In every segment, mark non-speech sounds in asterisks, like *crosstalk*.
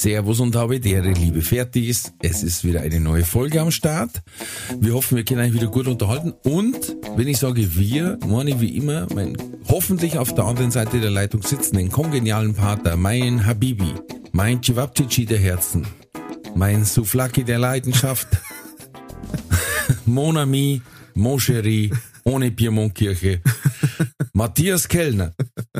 Servus und habe dere liebe Fertigis. Es ist wieder eine neue Folge am Start. Wir hoffen, wir können euch wieder gut unterhalten. Und wenn ich sage wir, meine ich wie immer, mein hoffentlich auf der anderen Seite der Leitung sitzenden kongenialen Partner, mein Habibi, mein Chivapchichi der Herzen, mein Souflaki der Leidenschaft, *laughs* Mon Ami, Mon Chéri, ohne Piemontkirche, Matthias Kellner.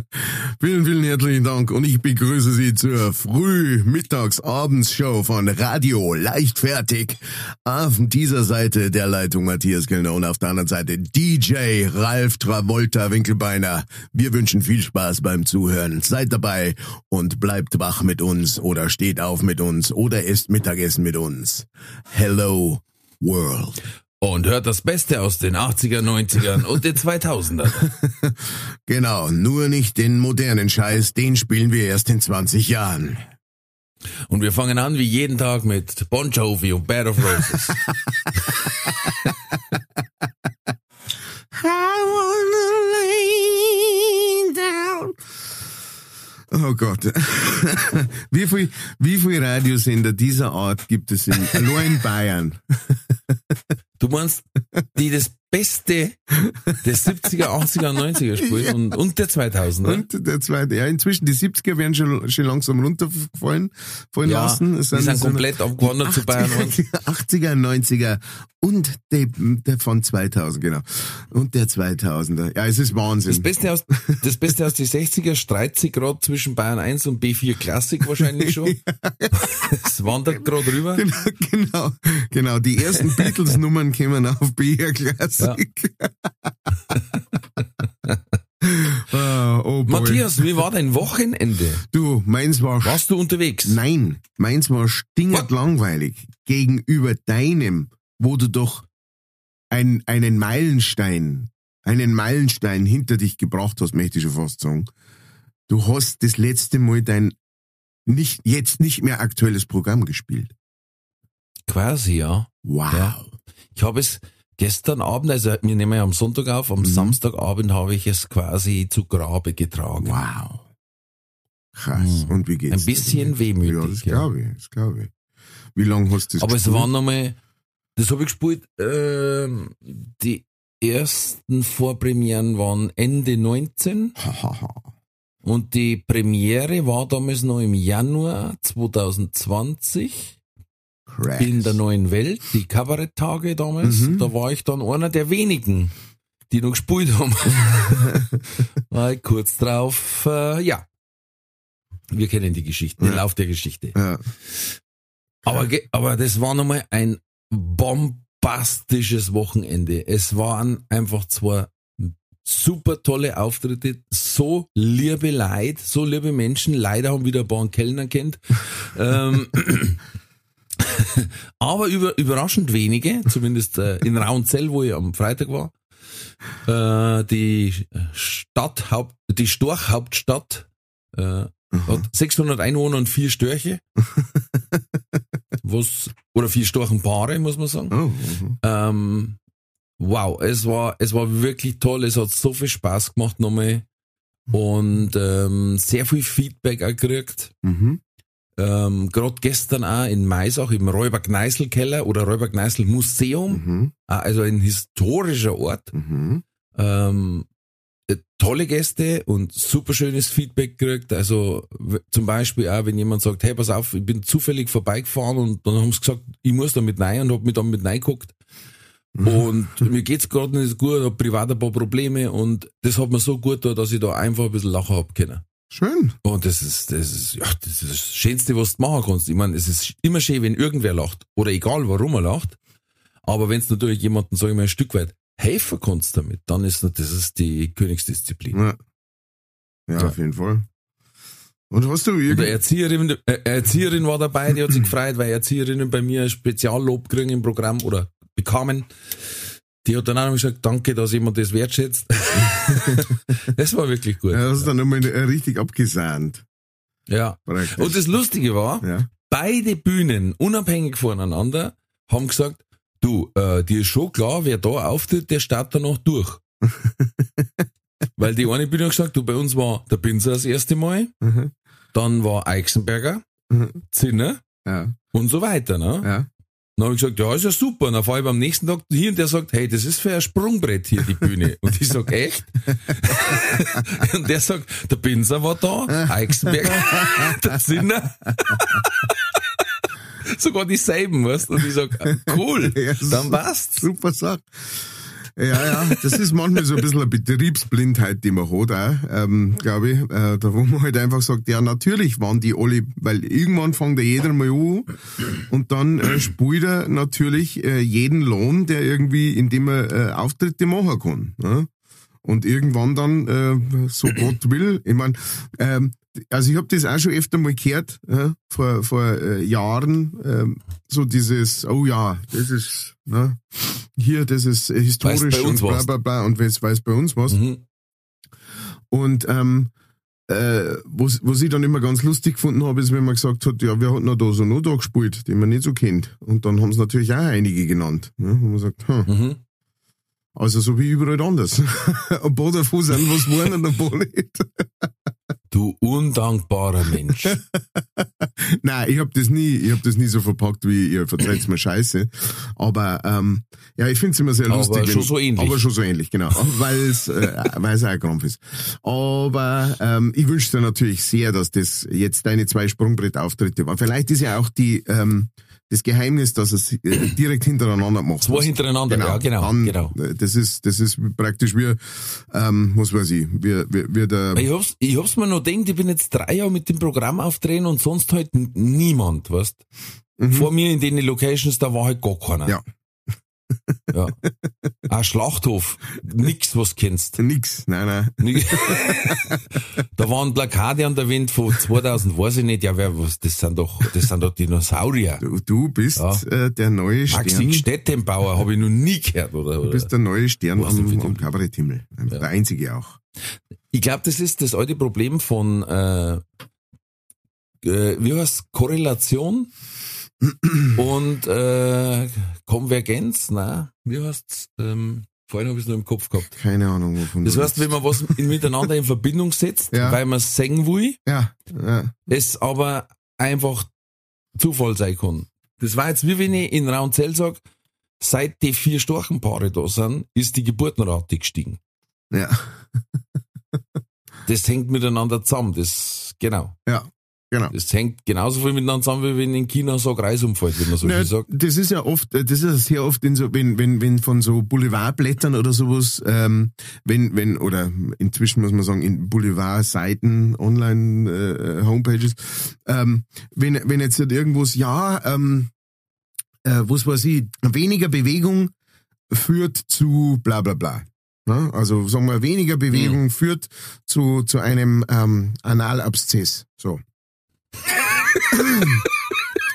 *laughs* Vielen, vielen herzlichen Dank und ich begrüße Sie zur Früh-, Mittags-, Abends-Show von Radio Leichtfertig. Auf dieser Seite der Leitung Matthias Kellner und auf der anderen Seite DJ Ralf Travolta Winkelbeiner. Wir wünschen viel Spaß beim Zuhören. Seid dabei und bleibt wach mit uns oder steht auf mit uns oder esst Mittagessen mit uns. Hello World. Und hört das Beste aus den 80er, 90ern und den 2000ern. *laughs* Genau, nur nicht den modernen Scheiß, den spielen wir erst in 20 Jahren. Und wir fangen an wie jeden Tag mit Bon Jovi und Bed of Roses. *laughs* Oh Gott. *laughs* wie viel, wie viel Radiosender dieser Art gibt es in, nur in Bayern? Du meinst, die das Beste des 70er, 80er, 90er spielen und, und der 2000er? Und der zweite, ja, inzwischen, die 70er werden schon, schon langsam runterfallen, fallen Ja, lassen. Es die sind komplett abgewandert zu Bayern. 80er, 90er *laughs* und der, der von 2000, genau. Und der 2000er. Ja, es ist Wahnsinn. Das Beste aus, das Beste aus die 60er streitet sich gerade zwischen Bayern 1 und B4 Classic wahrscheinlich *laughs* schon. Es wandert gerade rüber. Genau, *laughs* genau, genau. Die ersten Beatles-Nummern kämen auf BR Classic. *laughs* *laughs* Ah, oh. Matthias, wie war dein Wochenende? Du, meins war Warst du unterwegs? Nein, meins war stingend langweilig gegenüber deinem, wo du doch ein, einen Meilenstein, einen Meilenstein hinter dich gebracht hast, möchte ich schon fast sagen. Du hast das letzte Mal dein nicht, jetzt nicht mehr aktuelles Programm gespielt. Quasi, ja. Wow. Ja. Ich habe es gestern Abend, also wir nehmen ja am Sonntag auf, am Mhm. Samstagabend habe ich es quasi zu Grabe getragen. Wow. Krass. Mhm. Und wie geht's? Ein bisschen dir? wehmütig, Ja, das glaube ich, das glaube ich. Wie lange hast du das Aber es gespielt? waren nochmal, das habe ich gespielt, ähm, die ersten Vorpremieren waren Ende 19 Hahaha. *laughs* und die Premiere war damals noch im Januar 2020 Krass. in der neuen Welt, die Kabaretttage damals. Mhm. Da war ich dann einer der wenigen, die noch gespielt haben. *laughs* Ich kurz drauf, äh, ja. Wir kennen die Geschichte, den Ja. Lauf der Geschichte. Ja. Aber, aber das war nochmal ein bombastisches Wochenende. Es waren einfach zwei super tolle Auftritte, so liebe Leid, so liebe Menschen. Leider haben wieder ein paar Kellner kennt. *laughs* ähm, *laughs* aber über, überraschend wenige, zumindest äh, in Raunzell, wo ich am Freitag war. Äh, die Stadthaupt, die Storchhauptstadt äh, hat 600 Einwohner und vier Störche. *laughs* Was, oder vier Storchenpaare, muss man sagen. Oh, mhm. Ähm, wow, es war, es war wirklich toll. Es hat so viel Spaß gemacht nochmal. Und ähm, sehr viel Feedback auch gekriegt. Mhm. Ähm, Gerade gestern auch in Maisach im Räuber-Gneißl-Keller oder Räuber-Gneißl-Museum. Mhm. Ah, Also ein historischer Ort. Mhm. Ähm, äh, tolle Gäste und super schönes Feedback gekriegt. Also zum Beispiel auch, wenn jemand sagt, hey, pass auf, ich bin zufällig vorbeigefahren und dann haben sie gesagt, ich muss da mit rein und hab mich dann mit reingeguckt. Und mir geht's gerade nicht gut, hab privat ein paar Probleme und das hat mir so gut da, dass ich da einfach ein bisschen lachen hab können. Schön. Und das ist, das ist, ja, das ist das Schönste, was du machen kannst. Ich meine, es ist immer schön, wenn irgendwer lacht. Oder egal, warum er lacht. Aber wenn es natürlich jemanden, sag ich mal, ein Stück weit helfen kannst damit, dann ist das ist die Königsdisziplin. Ja. Ja, Ja. auf jeden Fall. Und hast du irgendwie. Erzieherin, äh, Erzieherin war dabei, die hat sich gefreut, weil Erzieherinnen bei mir ein Speziallob kriegen im Programm oder bekamen. Die hat dann auch noch gesagt, danke, dass jemand das wertschätzt. *laughs* das war wirklich gut. Ja, hast du dann nochmal richtig abgesahnt. Ja. praktisch. Und das Lustige war, ja. beide Bühnen, unabhängig voneinander, haben gesagt, du, äh, dir ist schon klar, wer da auftritt, der startet dann noch durch. *laughs* Weil die eine Bühne hat gesagt, du, bei uns war der Pinsel das erste Mal, Mhm. dann war Eichsenberger, Mhm. Zinner Ja. und so weiter. Ne? Ja. Dann habe ich gesagt, ja, ist ja super. Und dann fahre ich am nächsten Tag hier und der sagt, hey, das ist für ein Sprungbrett hier, die Bühne. Und ich sag, echt? *laughs* und der sagt, der Pinsel war da, Eichsenberger, der Zinner. Sogar dieselben, weißt du? Und ich sag, cool, Ja, dann passt's. Super Sache. Ja, ja, das ist manchmal so ein bisschen eine Betriebsblindheit, die man hat, auch, ähm, glaube ich. Äh, da wo man halt einfach sagt, ja, natürlich waren die alle, weil irgendwann fängt ja jeder mal an und dann äh, spielt er natürlich äh, jeden Lohn, der irgendwie, indem er äh, Auftritte machen kann. Ne? Und irgendwann dann, äh, so Gott will, ich mein, ähm, also ich habe das auch schon öfter mal gehört, ja, vor, vor äh, Jahren, ähm, so dieses, oh ja, das ist, ne, hier, das ist äh, historisch bei uns und bla bla bla und weiß, weiß bei uns was. Mhm. Und ähm, äh, was, was ich dann immer ganz lustig gefunden habe, ist, wenn man gesagt hat, ja, wer hat noch da so noch da gespielt, den man nicht so kennt. Und dann haben es natürlich auch einige genannt. Ne? Und man sagt, hm, Mhm. also so wie überall anders. *laughs* ein paar davon sind was *laughs* waren und ein paar nicht. Du undankbarer Mensch. *laughs* Nein, ich habe das nie, ich habe das nie so verpackt wie ihr verzeiht mir Scheiße. Aber ähm, ja, ich finde es immer sehr Aber lustig. schon so ähnlich. Aber schon so ähnlich, genau. *laughs* Weil es äh, weil es auch ein Krampf ist. Aber ähm, ich wünsche dir natürlich sehr, dass das jetzt deine zwei Sprungbrettauftritte waren. Vielleicht ist ja auch die ähm, das Geheimnis, dass es äh, direkt hintereinander macht. Zwei hintereinander, ja, genau, Dann, genau. äh, Das ist das ist praktisch wie ähm, was weiß ich, wie, wie, wie der Ich hab's, ich hab's mir noch gedacht, ich bin jetzt drei Jahre mit dem Programm aufdrehen und sonst halt niemand, weißt Vor mir in den Locations, da war halt gar keiner. Mhm. Ja. Ja. Ein Schlachthof, nix, was kennst. nix. Nein, nein. Ni- da waren Plakate an der Wand von 2000, weiß ich nicht, ja, wer, was, das sind doch, das sind doch Dinosaurier. Du, du bist Ja. äh, der neue Stern. Stettenbauer habe ich noch nie gehört, oder? Du bist der neue Stern Was am, am Kabaretthimmel. Der einzige auch. Ich glaube, das ist das alte Problem von, äh, äh, wie heißt Korrelation und äh, Konvergenz, na, wie heißt's? Ähm, vorhin habe ich es nur im Kopf gehabt. Keine Ahnung, wovon Das heißt, wenn man was in- miteinander in Verbindung setzt, Ja. weil man es sehen will, Ja, ja. es aber einfach Zufall sein kann. Das war jetzt wie wenn ich in Raunzell sage, seit die vier Storchenpaare da sind, ist die Geburtenrate gestiegen. ja. Das hängt miteinander zusammen. Das, genau. Ja, genau. Das hängt genauso viel miteinander zusammen, wie wenn in China so ein Kreis umfällt, wenn man so viel sagt. das ist ja oft, das ist ja sehr oft in so, wenn, wenn, wenn von so Boulevardblättern oder sowas, ähm, wenn, wenn, oder inzwischen muss man sagen, in Boulevardseiten, online, äh, Homepages, ähm, wenn, wenn jetzt halt irgendwas, ja, ähm, äh, was weiß ich, weniger Bewegung führt zu bla bla bla. Ne? Also sagen wir, weniger Bewegung führt zu, zu einem ähm, Analabszess. So.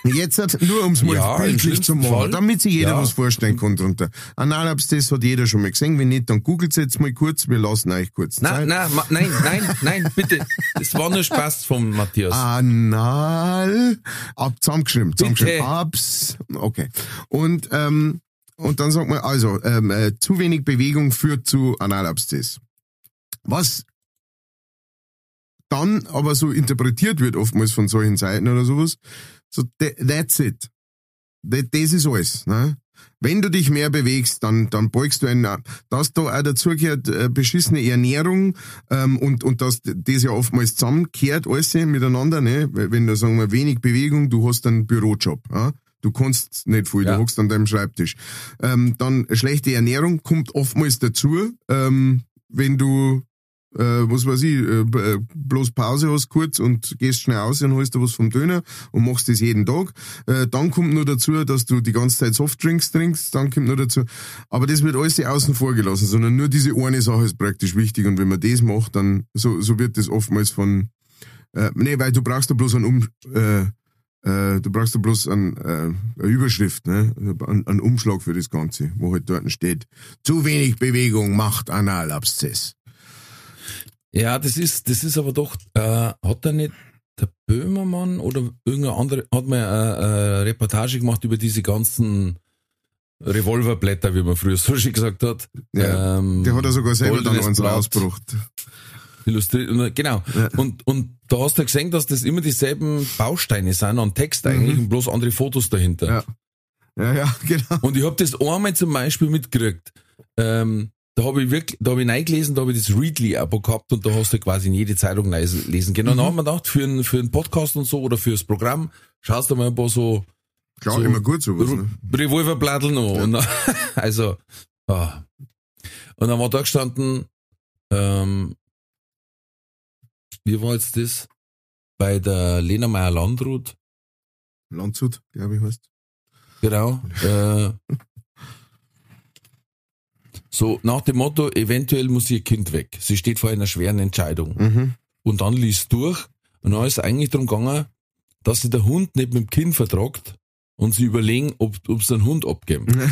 Jetzt hat, nur ums mal Ja, bildlich zu machen, Fall. damit sich jeder Ja. was vorstellen kann drunter. Analabszess hat jeder schon mal gesehen, wenn nicht, dann googelt jetzt mal kurz, wir lassen euch kurz Nein, Zeit. nein, ma- nein, nein, nein, bitte. Das war nur Spaß vom Matthias. Anal, ab, zusammengeschrieben, zusammengeschrieben, Bitte. abs, okay. Und, ähm, und dann sagt man, also, ähm, äh, zu wenig Bewegung führt zu Analabszess. Was dann aber so interpretiert wird, oftmals von solchen Seiten oder sowas, so, tha- that's it. Das ist alles, ne? Wenn du dich mehr bewegst, dann, dann beugst du einen, dass da auch dazugehört, äh, beschissene Ernährung, ähm, und, und dass das ja oftmals zusammenkehrt, alles miteinander, ne? Wenn du, sagen wir, wenig Bewegung, du hast einen Bürojob, ja? Du kannst nicht viel, Ja. du hockst an deinem Schreibtisch. Ähm, dann schlechte Ernährung kommt oftmals dazu, ähm, wenn du äh, was weiß ich, äh, äh, bloß Pause hast kurz und gehst schnell aus und holst dir was vom Döner und machst das jeden Tag. Äh, dann kommt nur dazu, dass du die ganze Zeit Softdrinks trinkst, dann kommt nur dazu, aber das wird alles außen vor gelassen, sondern nur diese eine Sache ist praktisch wichtig und wenn man das macht, dann, so, so wird das oftmals von Äh, nee, weil du brauchst ja bloß einen um, äh, äh, du brauchst ja bloß ein, äh, eine Überschrift, ne? Ein, einen Umschlag für das Ganze, wo halt dort steht, zu wenig Bewegung macht Analabszess. Ja, das ist, das ist aber doch, äh, hat er nicht der Böhmermann oder irgendein andere, hat mal eine, eine Reportage gemacht über diese ganzen Revolverblätter, wie man früher so schön gesagt hat. Ja, Ähm, Der hat ja sogar selber dann Blatt. rausgebracht. Illustriert, genau. Ja. Und, und da hast du gesehen, dass das immer dieselben Bausteine sind an Text eigentlich und bloß andere Fotos dahinter. Mhm. Ja. Ja, ja, *laughs* genau. Und ich hab das einmal zum Beispiel mitgekriegt. Ähm, da habe ich wirklich, da habe ich reingelesen, da habe ich das Readly-Abo gehabt und da hast du quasi in jede Zeitung lesen können. Und dann haben wir gedacht, für einen, für einen Podcast und so oder fürs Programm, schaust du mal ein paar so Klar, So, immer gut sowas. Ne? Revolverblattel noch. Und dann, *laughs* also, ah. Und dann war da gestanden, ähm, wie war jetzt das? Bei der Lena Meyer-Landrut, Landshut, glaube ich, heißt. genau. Äh, *laughs* so nach dem Motto, eventuell muss ihr Kind weg. Sie steht vor einer schweren Entscheidung. Mhm. Und dann liest durch und dann ist es eigentlich darum gegangen, dass sie der Hund nicht mit dem Kind vertragt und sie überlegen, ob, ob sie einen Hund abgeben. *laughs*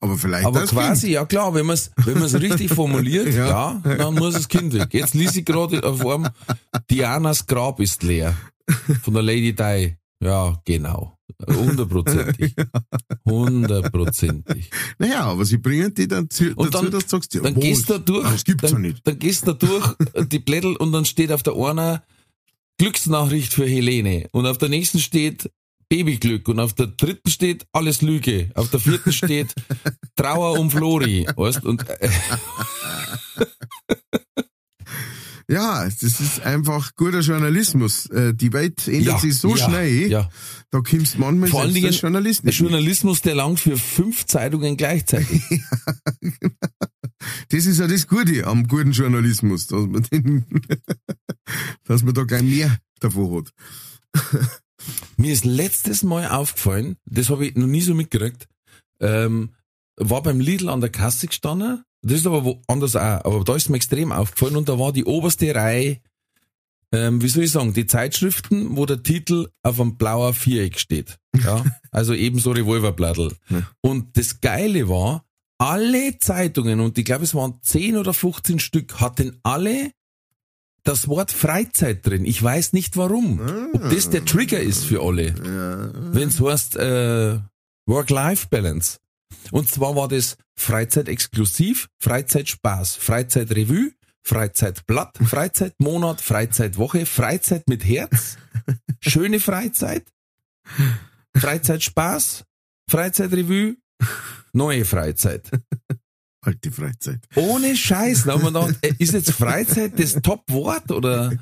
Aber vielleicht Aber das quasi, ja klar, wenn man es wenn man's richtig formuliert, *laughs* Ja. ja. dann muss das Kind weg. Jetzt ließ ich gerade auf einem, Dianas Grab ist leer. Von der Lady Di. Ja, genau. Hundertprozentig. *laughs* Hundertprozentig. Naja, aber sie bringen die dann zu, Und dazu, dann- dass du sagst, ja, Dann was? gehst du durch, Das gibt's ja dann, nicht. dann gehst du durch, *laughs* die Blättel, und dann steht auf der einer Glücksnachricht für Helene. Und auf der nächsten steht Babyglück. Und auf der dritten steht alles Lüge. Auf der vierten steht *laughs* Trauer um Flori. Weißt? Und, äh, Ja, das ist einfach guter Journalismus. Äh, Die Welt ändert ja, sich so ja, schnell, Ja. da kommst manchmal Vor allen Dingen Journalist mit. Journalismus, der langt für fünf Zeitungen gleichzeitig. *laughs* Das ist ja das Gute am guten Journalismus, dass man, den, *laughs* dass man da gleich mehr davon hat. Mir ist letztes Mal aufgefallen, das habe ich noch nie so mitgekriegt, ähm, war beim Lidl an der Kasse gestanden, das ist aber woanders auch, aber da ist mir extrem aufgefallen und da war die oberste Reihe, ähm, wie soll ich sagen, die Zeitschriften, wo der Titel auf einem blauer Viereck steht. Ja, *laughs* also ebenso Revolverblattel. Und das Geile war, alle Zeitungen, und ich glaube es waren 10 oder 15 Stück, hatten alle das Wort Freizeit drin. Ich weiß nicht warum. Ob das der Trigger ist für alle. Wenn es heißt äh, Work-Life-Balance. Und zwar war das Freizeit-exklusiv, Freizeit-Spaß, Freizeit-Revue, Freizeitblatt, Freizeitmonat, Freizeitwoche, Freizeit mit Herz, *laughs* schöne Freizeit, Freizeitspaß, Freizeitrevue, neue Freizeit. Alte Freizeit. Ohne Scheiß. Da haben wir gedacht, äh, ist jetzt Freizeit das Top-Wort oder?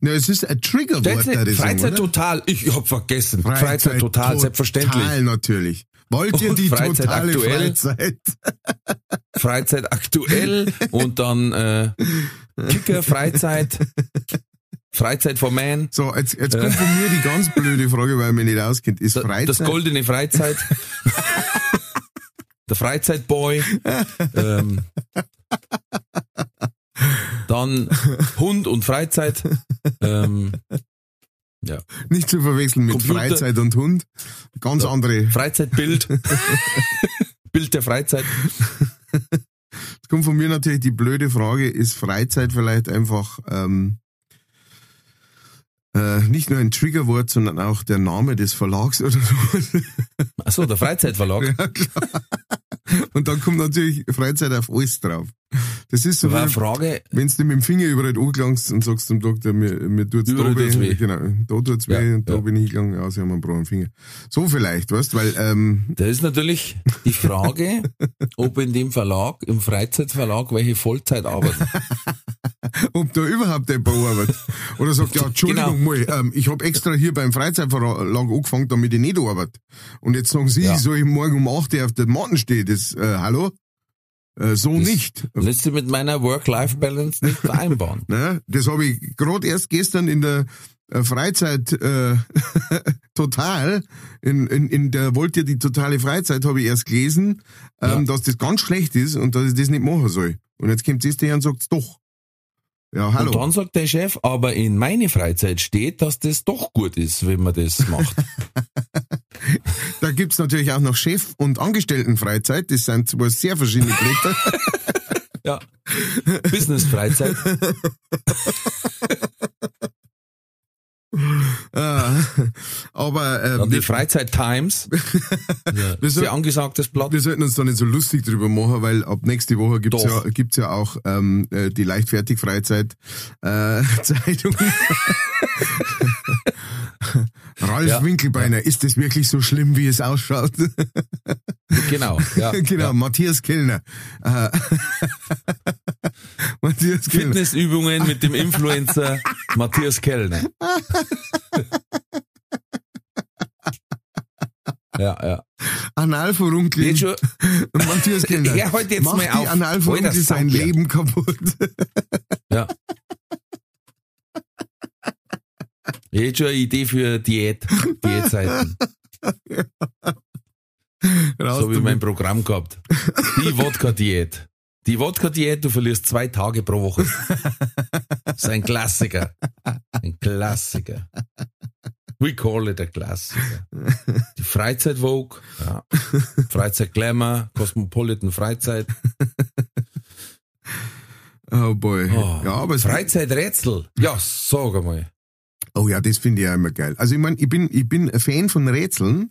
Na, es ist ein Triggerwort, Freizeit oder? total. Ich hab vergessen. Freizeit, total, selbstverständlich. Total, natürlich. Wollt ihr die Freizeit totale aktuell? Freizeit? *laughs* Freizeit aktuell und dann äh, Kicker, Freizeit, Freizeit for Man, So, jetzt, jetzt kommt von mir die ganz blöde Frage, weil man nicht auskennt. Ist Freizeit? das goldene Freizeit, *laughs* der Freizeitboy, ähm, dann Hund und Freizeit, ähm, ja, nicht zu verwechseln mit Computer- Freizeit und Hund. Ganz andere. Freizeitbild, *laughs* Bild der Freizeit. Jetzt kommt von mir natürlich die blöde Frage, ist Freizeit vielleicht einfach ähm, äh, nicht nur ein Triggerwort, sondern auch der Name des Verlags oder so. Achso, der Freizeitverlag. *laughs* ja, klar. Und dann kommt natürlich Freizeit auf alles drauf. Das ist so, wie, Frage, wenn du mit dem Finger überall angelangst und sagst zum Doktor, mir, mir tut's Überall da tut's weh. Genau, da tut's weh Ja, und da ja. bin ich gegangen, ja, sie haben einen braunen Finger. So vielleicht, weißt, weil, ähm, Da ist natürlich die Frage, ob in dem Verlag, im Freizeitverlag, welche Vollzeit arbeiten. *laughs* ob da überhaupt jemand arbeitet. Oder sagt, ja, Entschuldigung Genau. mal, ähm, ich habe extra hier beim Freizeitverlag angefangen, damit ich nicht arbeite. Und jetzt sagen Sie, Ja. ich soll morgen um 8 Uhr auf der Matten stehen. Das, äh, hallo? Äh, so Das nicht. lässt sich mit meiner Work-Life-Balance nicht *laughs* vereinbaren. Ne? Das habe ich gerade erst gestern in der äh, Freizeit äh, *laughs* total, in, in, in der Wollt ihr die totale Freizeit, habe ich erst gelesen, ähm, Ja. dass das ganz schlecht ist und dass ich das nicht machen soll. Und jetzt kommt das daher und sagt doch. Ja, hallo. Und dann sagt der Chef, aber in meine Freizeit steht, dass das doch gut ist, wenn man das macht. *laughs* Da gibt's natürlich auch noch Chef- und Angestelltenfreizeit. Das sind zwei sehr verschiedene Blätter. *laughs* ja. Business-Freizeit. *laughs* Ah, Aber äh, Dann die Freizeit Times. *laughs* Ja, Wir soll- sehr angesagtes Blatt. wir sollten uns da nicht so lustig drüber machen, weil ab nächste Woche gibt's Doch. ja, gibt's ja auch ähm, äh, die Leichtfertig-Freizeit äh, *laughs* Zeitung. *laughs* *laughs* Ralf Ja. Winkelbeiner, ist das wirklich so schlimm, wie es ausschaut? *laughs* Genau. Ja, *laughs* genau, Ja. Matthias Kellner. Matthias Kellner. Fitnessübungen mit dem Influencer Matthias Kellner. Ja, ja. Analfurunkel. Jetzt schon, Matthias Kellner. Ja, halt jetzt Macht mal auf. Analfurunkel Alter, sein. Leben kaputt. ja. Jetzt schon eine Idee für Diät, *laughs* Diätzeiten. So wie mein Programm gehabt. Die Wodka-Diät. Die Wodka-Diät, du verlierst zwei Tage pro Woche. Das ist ein Klassiker. Ein Klassiker. We call it a Klassiker. Die Freizeit-Vogue, ja. Freizeit-Glamour, Cosmopolitan Freizeit. Oh boy. Oh, ja, aber Freizeiträtsel. Ja, sag einmal. Oh ja, das finde ich ja immer geil. Also ich meine, ich bin, ich bin ein Fan von Rätseln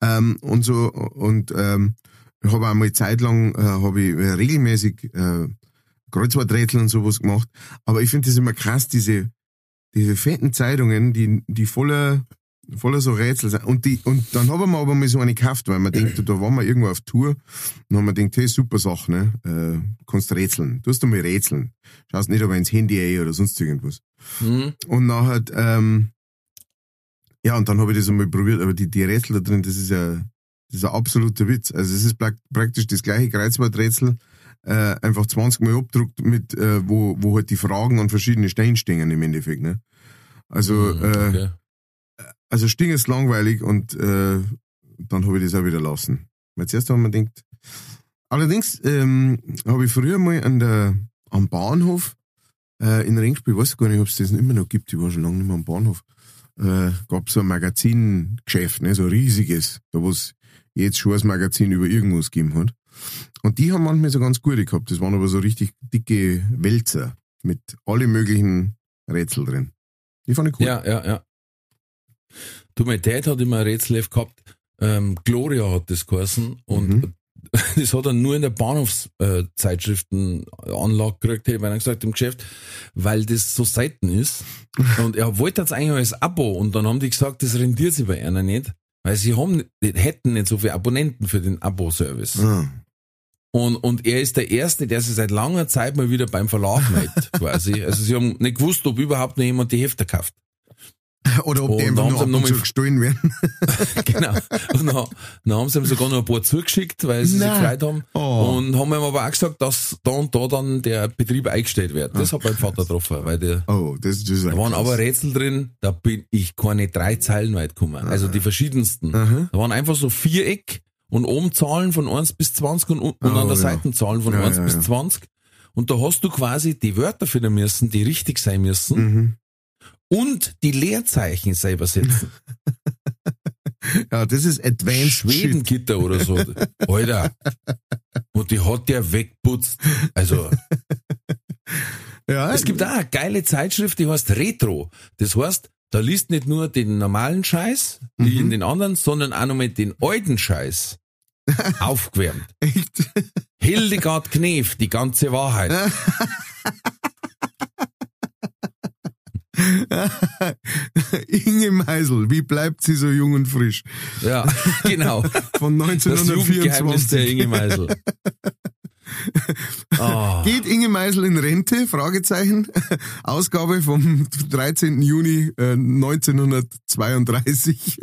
ähm, und so und ähm, habe auch mal Zeit lang äh, habe ich regelmäßig äh, Kreuzworträtsel und sowas gemacht. Aber ich finde das immer krass, diese diese fetten Zeitungen, die die voller voller so Rätsel sind. Und die und dann haben wir aber mal so eine gekauft, weil man denkt, da waren wir irgendwo auf Tour und haben wir gedacht, hey, super Sache, ne? Äh, kannst rätseln. Du hast mal rätseln. Schaust nicht aber ins Handy ein oder sonst irgendwas. Hm? Und nachher, ähm, ja, und dann habe ich das einmal probiert, aber die, die Rätsel da drin, das ist ja, das ist ein absoluter Witz. Also es ist prak- praktisch das gleiche Kreuzworträtsel, äh, einfach 20 Mal abgedruckt mit, äh, wo, wo halt die Fragen an verschiedene Stellen stehen im Endeffekt, ne? Also, Hm, äh, okay. also Sting ist langweilig und äh, dann habe ich das auch wieder lassen. Weil zuerst haben wir gedacht, allerdings ähm, habe ich früher mal an der, am Bahnhof äh, in Ringspiel, ich weiß gar nicht, ob es das immer noch gibt, ich war schon lange nicht mehr am Bahnhof, äh, gab so ein Magazingeschäft, ne, so ein riesiges, da wo es jetzt schon das Magazin über irgendwas gegeben hat. Und die haben manchmal so ganz gute gehabt, das waren aber so richtig dicke Wälzer mit alle möglichen Rätsel drin. Die fand ich cool. Ja, ja, ja. Du, mein Dad hat immer ein Rätsel gehabt. Ähm, Gloria hat das geheißen und Mhm. *laughs* das hat er nur in der Bahnhofszeitschriftenanlage gekriegt, hätte ich beinahe gesagt, im Geschäft, weil das so selten ist. *laughs* Und er wollte das eigentlich als Abo und dann haben die gesagt, das rendiert sich bei einer nicht, weil sie haben, hätten nicht so viele Abonnenten für den Abo-Service. Ah. Und, und er ist der Erste, der sich seit langer Zeit mal wieder beim Verlag meldet, *laughs* quasi. Also sie haben nicht gewusst, ob überhaupt noch jemand die Hefte kauft. *laughs* Oder ob die einfach nur ab und zu gestohlen werden. *laughs* genau. Und dann, dann haben sie ihm sogar noch ein paar zugeschickt, weil sie sich Nein. gefreut haben. Oh. Und haben ihm aber auch gesagt, dass da und da dann der Betrieb eingestellt wird. Das hat mein Vater getroffen, weil der, Oh, das, das ist da waren aber Rätsel drin, da bin ich keine drei Zeilen weit gekommen. Also die verschiedensten. Aha. Da waren einfach so Viereck und oben Zahlen von 1 bis 20 und, Oh, an der ja. Seite Zahlen von Ja, 1 ja, bis ja. 20. Und da hast du quasi die Wörter finden müssen, die richtig sein müssen Mhm. Und die Leerzeichen selber setzen. *laughs* Ja, das ist Advanced. Schwedengitter oder so. Alter. Und die hat der wegputzt. Also, *laughs* Ja, es gibt auch eine geile Zeitschrift, die heißt Retro. Das heißt, da liest nicht nur den normalen Scheiß, wie Mhm. in den anderen, sondern auch noch mit den alten Scheiß. *laughs* Aufgewärmt. echt. Hildegard Knef, die ganze Wahrheit. *laughs* Inge Meisel, wie bleibt sie so jung und frisch? Ja, genau. *laughs* Von Das Jugendgeheimnis der 1924. Inge Meisel. Ah. *laughs* Geht Inge Meisel in Rente? Fragezeichen. Ausgabe vom 13. Juni äh, 1932.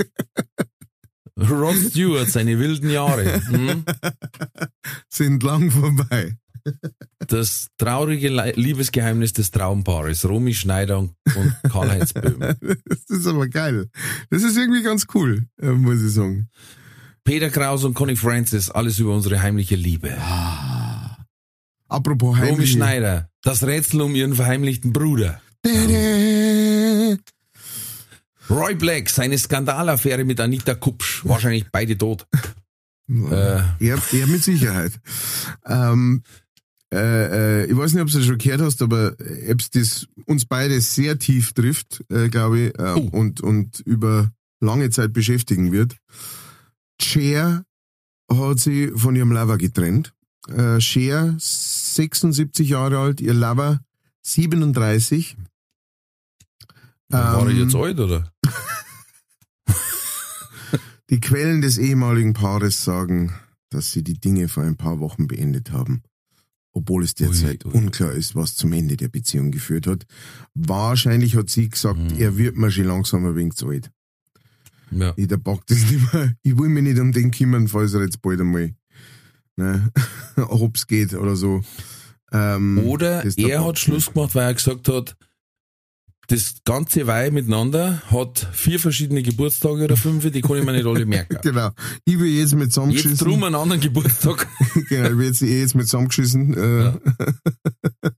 Rod Stewart, seine wilden Jahre. Hm? Sind lang vorbei. Das traurige Le Liebesgeheimnis des Traumpaares, Romy Schneider und und Karl-Heinz Böhm. *laughs* Das ist aber geil. Das ist irgendwie ganz cool, äh, muss ich sagen. Peter Kraus und Connie Francis, alles über unsere heimliche Liebe. Apropos Romy heimliche. Schneider, das Rätsel um ihren verheimlichten Bruder. Tada. Roy Black, seine Skandalaffäre mit Anita Kupsch. Wahrscheinlich beide tot. Äh, Ja, ja, mit Sicherheit. Ähm, äh, äh, ich weiß nicht, ob du das schon gehört hast, aber ob das uns beide sehr tief trifft, äh, glaube ich, äh, Oh. und, und über lange Zeit beschäftigen wird. Cher hat sie von ihrem Lover getrennt. Äh, Cher, 76 Jahre alt, ihr Lover 37. war er Ähm, jetzt alt, oder? *laughs* Die Quellen des ehemaligen Paares sagen, dass sie die Dinge vor ein paar Wochen beendet haben, obwohl es derzeit Ui, ui. unklar ist, was zum Ende der Beziehung geführt hat. Wahrscheinlich hat sie gesagt, Mhm. er wird mir schon langsam ein wenig zu alt. Ja. Ich, der packt das nicht mehr. Ich will mich nicht um den kümmern, falls er jetzt bald einmal ne, *laughs* hops geht oder so. Ähm, Oder er hat Schluss gemacht, weil er gesagt hat, das ganze Weih miteinander hat vier verschiedene Geburtstage oder fünf, die kann ich mir nicht alle merken. *laughs* Genau. Ich will jetzt mit zusammengeschissen. Jetzt drum einen anderen Geburtstag. *laughs* genau, ich will jetzt eh jetzt mit zusammengeschissen. Äh, *laughs*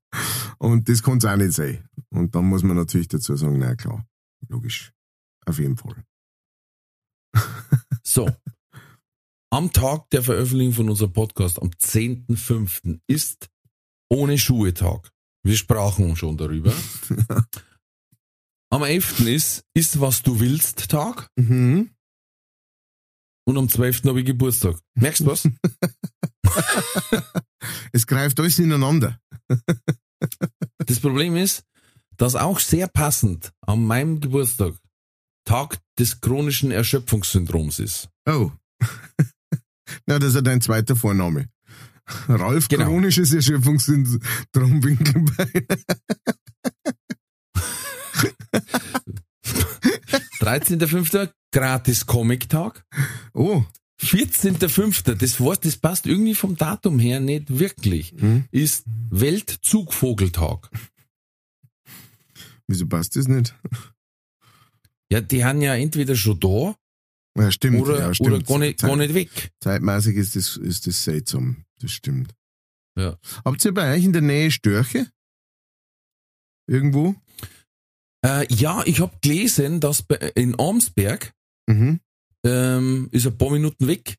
und das kann es auch nicht sein. Und dann muss man natürlich dazu sagen, na klar, logisch. Auf jeden Fall. So. Am Tag der Veröffentlichung von unserem Podcast, am 10.05. ist ohne Schuhe Tag. Wir sprachen schon darüber. Am 11. ist, ist was du willst Tag. Mhm. Und am 12. habe ich Geburtstag. Merkst du was? *laughs* Es greift alles ineinander. *laughs* Das Problem ist, dass auch sehr passend an meinem Geburtstag Tag des chronischen Erschöpfungssyndroms ist. Oh. *laughs* Na, das ist ja dein zweiter Vorname. Ralf Genau. chronisches Erschöpfungssyndrom Winkelbein. 13.05. gratis Comic-Tag. Oh. 14.05., das war's, das passt irgendwie vom Datum her nicht wirklich, Hm? ist Weltzugvogeltag. Wieso passt das nicht? Ja, die haben ja entweder schon da Ja, stimmt. oder, ja, oder stimmt. gar, nicht, gar nicht weg. Zeitmäßig ist das, ist das seltsam. Das stimmt. Ja. Habt ihr bei euch in der Nähe Störche? Irgendwo? Äh, ja, ich habe gelesen, dass in Armsberg, Mhm. ähm, ist ein paar Minuten weg,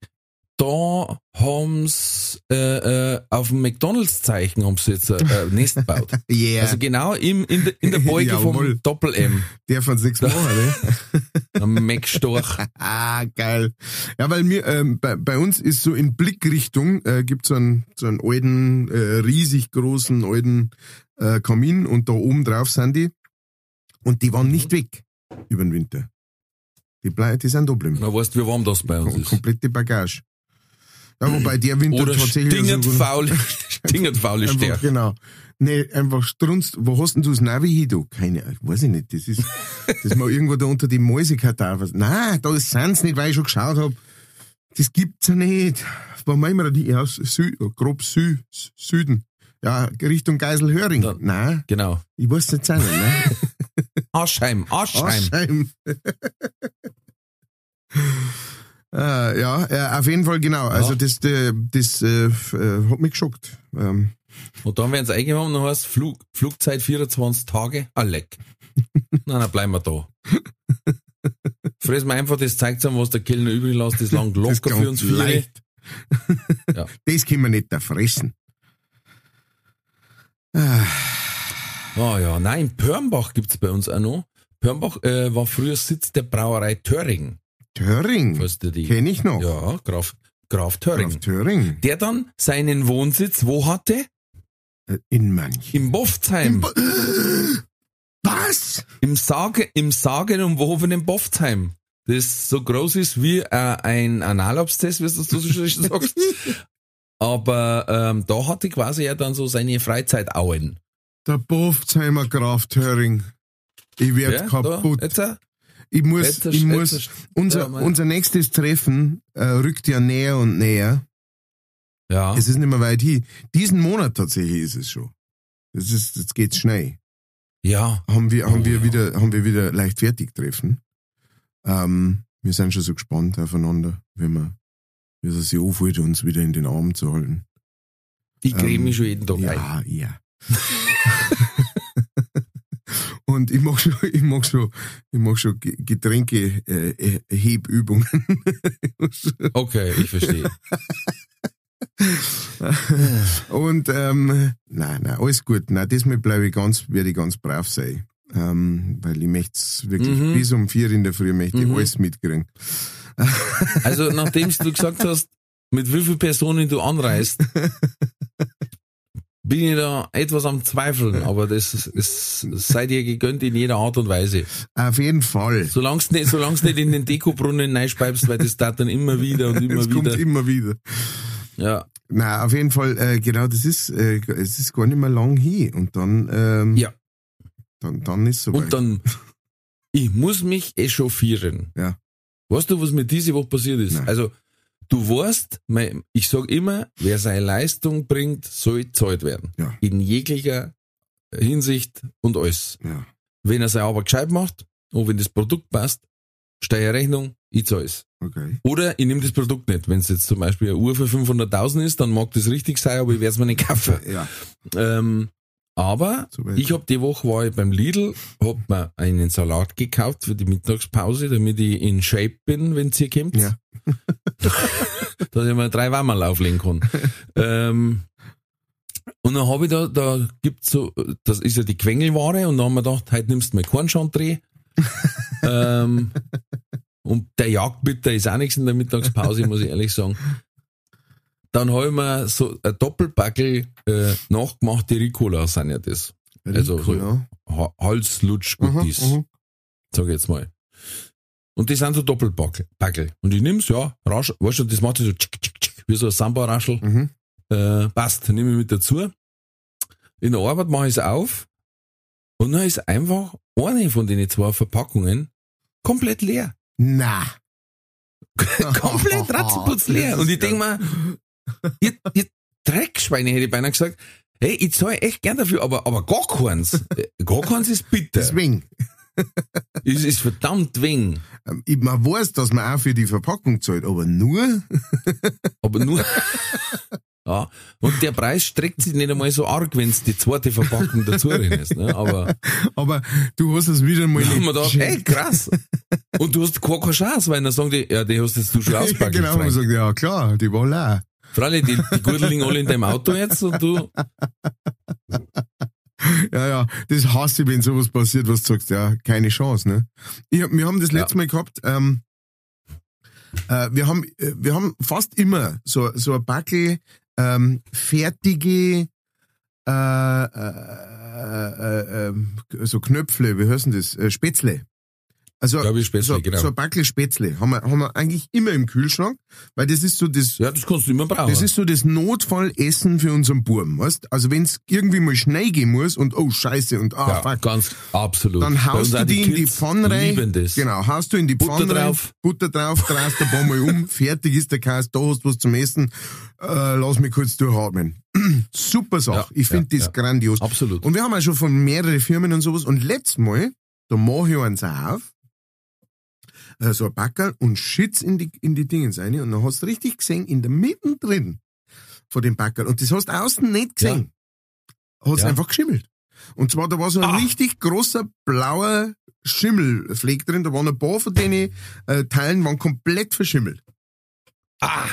da haben's äh, äh, auf dem McDonalds-Zeichen haben sie jetzt ein äh, Nest gebaut. *laughs* Yeah. Also genau im, in, der, in der Beuge *laughs* vom Doppel-M, man's nichts machen, ne? *laughs* am Mac-Storch. Ah, geil. Ja, weil mir, ähm, bei, bei uns ist so in Blickrichtung, äh, gibt so einen, so einen alten, äh, riesig großen alten äh, Kamin und da oben drauf sind die. Und die waren nicht weg über den Winter. Die, blei die sind da geblieben. Na, weißt wie warm das bei uns ist. Komplette Bagage. Ja, wobei der Winter Oder tatsächlich. stingend so- faule, *laughs* stingend faule Einfach, Stärke. genau. Nee, einfach strunzt. Wo hast denn du das Navi hin, du? Keine Ahnung, weiß ich nicht. Das ist, das ist mal irgendwo da unter die Mäusekadaver. Nein, da sind's nicht, weil ich schon geschaut hab. Das gibt's ja nicht. Wo meinen wir die? Ja, Sü grob Sü Süden. Ja, Richtung Geiselhöring. Da- Nein, Genau. ich weiß nicht sagen, ne? *laughs* Aschheim, Aschheim. Äh, *laughs* ja, äh, auf jeden Fall genau. Also das, äh, das äh, f- äh, hat mich geschockt. Ähm, Und dann werden sie eingehauen und dann heißt Flug, Flugzeit 24 Tage, ah leck. *laughs* Nein, dann bleiben wir da. Fressen wir einfach das zeigt uns, was der Kellner übrig lässt, das lang das locker für kommt uns vier. leicht. Ja. Das können wir nicht da fressen. Ah, Ah ja, nein, Pörnbach gibt's bei uns auch noch. Pörnbach äh, war früher Sitz der Brauerei Töring. Töring. Du die. Kenne ich noch. Ja, Graf, Graf Töring. Auf Töring. Der dann seinen Wohnsitz wo hatte? Äh, In manch. Im Boftsheim. Bo- *gasps* Was? Im, Sage, im sagenumwobenen Boftsheim. Das so groß ist wie äh, ein Analabszess, wie du das so schön sagst. *laughs* Aber ähm, da hatte quasi er dann so seine Freizeitauen. Der Bofzheimer Graf Töring. Ich werd Ja, kaputt. Da, jetzt, ich muss, jetzt, ich muss, jetzt, unser, ja, unser nächstes Treffen äh, rückt ja näher und näher. ja. Es ist nicht mehr weit hin. Diesen Monat tatsächlich ist es schon. Das ist, jetzt geht's schnell. ja. Haben wir, haben Oh, wir ja. wieder, haben wir wieder leicht fertig treffen. Ähm, wir sind schon so gespannt aufeinander, wenn wir, wie es sich anfühlt, uns wieder in den Arm zu halten. Ich creme mich schon jeden Tag ein. Ja, ja. *laughs* Und ich mach schon, ich mach schon, ich mach schon Ge- Getränke, äh, äh, Hebübungen. *laughs* Okay, ich verstehe. *laughs* Und ähm, nein, nein, alles gut. Nein, diesmal bleibe ich ganz, werde ich ganz brav sein. Ähm, weil ich möchte wirklich Mhm. bis um vier in der Früh möchte ich Mhm. alles mitkriegen. Also, nachdem du gesagt hast, mit wie vielen Personen du anreist, bin ich da etwas am Zweifeln, *laughs* aber das ist, ist sei dir gegönnt in jeder Art und Weise. Auf jeden Fall. Solange du nicht, solang's nicht in den Dekobrunnen reinspeibst, weil das tat dann immer wieder und *laughs* immer es kommt wieder. immer wieder. Ja, Nein, auf jeden Fall, äh, genau, das ist, äh, es ist gar nicht mehr lang hin. Und dann, ähm, Ja. dann, dann ist soweit. und dann, ich muss mich echauffieren. Ja. Weißt du, was mir diese Woche passiert ist? Nein. Also, du weißt, mein, ich sag immer, wer seine Leistung bringt, soll zahlt werden. Ja. In jeglicher Hinsicht und alles. ja. Wenn er seine Arbeit gescheit macht und wenn das Produkt passt, Steuerrechnung, ich zahl's. Okay. Oder ich nehme das Produkt nicht. Wenn es jetzt zum Beispiel eine Uhr für 500.000 ist, dann mag das richtig sein, aber ich werde es mir nicht kaufen. Ja, Ähm, aber ich habe die Woche war ich beim Lidl, hab mir einen Salat gekauft für die Mittagspause, damit ich in Shape bin, wenn ihr kommt. Ja. *laughs* Dass ich mir drei Wammerl auflegen kann. ähm, und dann habe ich da, da gibt's so, das ist ja die Quengelware und dann haben wir gedacht, heute nimmst du mal Kornschandreh. *laughs* ähm, und der Jagdbitter ist auch nichts in der Mittagspause, muss ich ehrlich sagen. Dann habe ich mir so ein Doppelbackel äh, nachgemachte Ricola sind ja das. also so- ja. Ha Halslutsch Aha, Goodies, aha. sag ich jetzt mal. Und die sind so Doppelbackel. Backel. Und ich nimm's, ja, rasch, weißt du, das macht so tschick, tschick, tschick, wie so ein Samba-Raschel. Mhm. Äh, passt, nehme ich mit dazu. In der Arbeit mache ich es auf und dann ist einfach eine von den zwei Verpackungen komplett leer. Na. *laughs* komplett *laughs* ratzenputz leer. Und ich denk mir, ihr, ihr Dreckschweine hätte ich beinahe gesagt, hey, ich zahle echt gern dafür, aber, aber gar keins. Äh, Gar keins ist bitter. Deswegen. Es *laughs* ist verdammt wenig. Ähm, Man weiß, dass man auch für die Verpackung zahlt, aber nur. *laughs* Aber nur. ja. Und der Preis streckt sich nicht einmal so arg, wenn die zweite Verpackung dazu rechnest. Ne? Aber *laughs* Aber du hast es wieder mal wir nicht gedacht, hey, krass. Und du hast keine Chance, weil dann sagen die, ja, die hast jetzt du schon auspackt. genau, man sagt, ja klar, die war leer. Freilich, die, die Gurtel liegen alle in deinem Auto jetzt und du, Ja, ja, das hasse ich, wenn sowas passiert, was du sagst, ja, keine Chance, ne? Ich, wir haben das Ja. letzte Mal gehabt, ähm, äh, wir haben, äh, wir haben fast immer so, so ein Backel, ähm, fertige, äh, äh, äh, äh, so Knöpfle, wie heißt denn das? Spätzle. Also, Spätzle, so, genau. so ein Backel Spätzle haben wir, haben wir eigentlich immer im Kühlschrank, weil das ist so das, ja, das kannst du immer brauchen. das ist so das Notfallessen für unseren Buben, weißt? Also wenn's irgendwie mal schnell gehen muss und oh Scheiße und ah ja, fuck, ganz absolut. dann haust du die in die Pfanne rein. Das. Genau, haust du in die Butter Pfanne rein, drauf. Butter drauf, drehst ein paar Mal um, *laughs* fertig ist der Käse, da hast du was zum Essen, äh, lass mich kurz durchatmen. *clears throat* Super Sache, Ja, ich finde ja, das grandios. Absolut. Und wir haben auch schon von mehreren Firmen und sowas und letztes Mal, da mach ich eins auf, äh, so ein Backerl und schütz in die, in die Dingens rein und dann hast du richtig gesehen, in der Mitte drin von dem Backerl und das hast du außen nicht gesehen. Hat's Ja. einfach geschimmelt. Und zwar, da war so ein Ah. richtig großer blauer Schimmelfleck drin, da waren ein paar von den äh, Teilen waren komplett verschimmelt. Ah,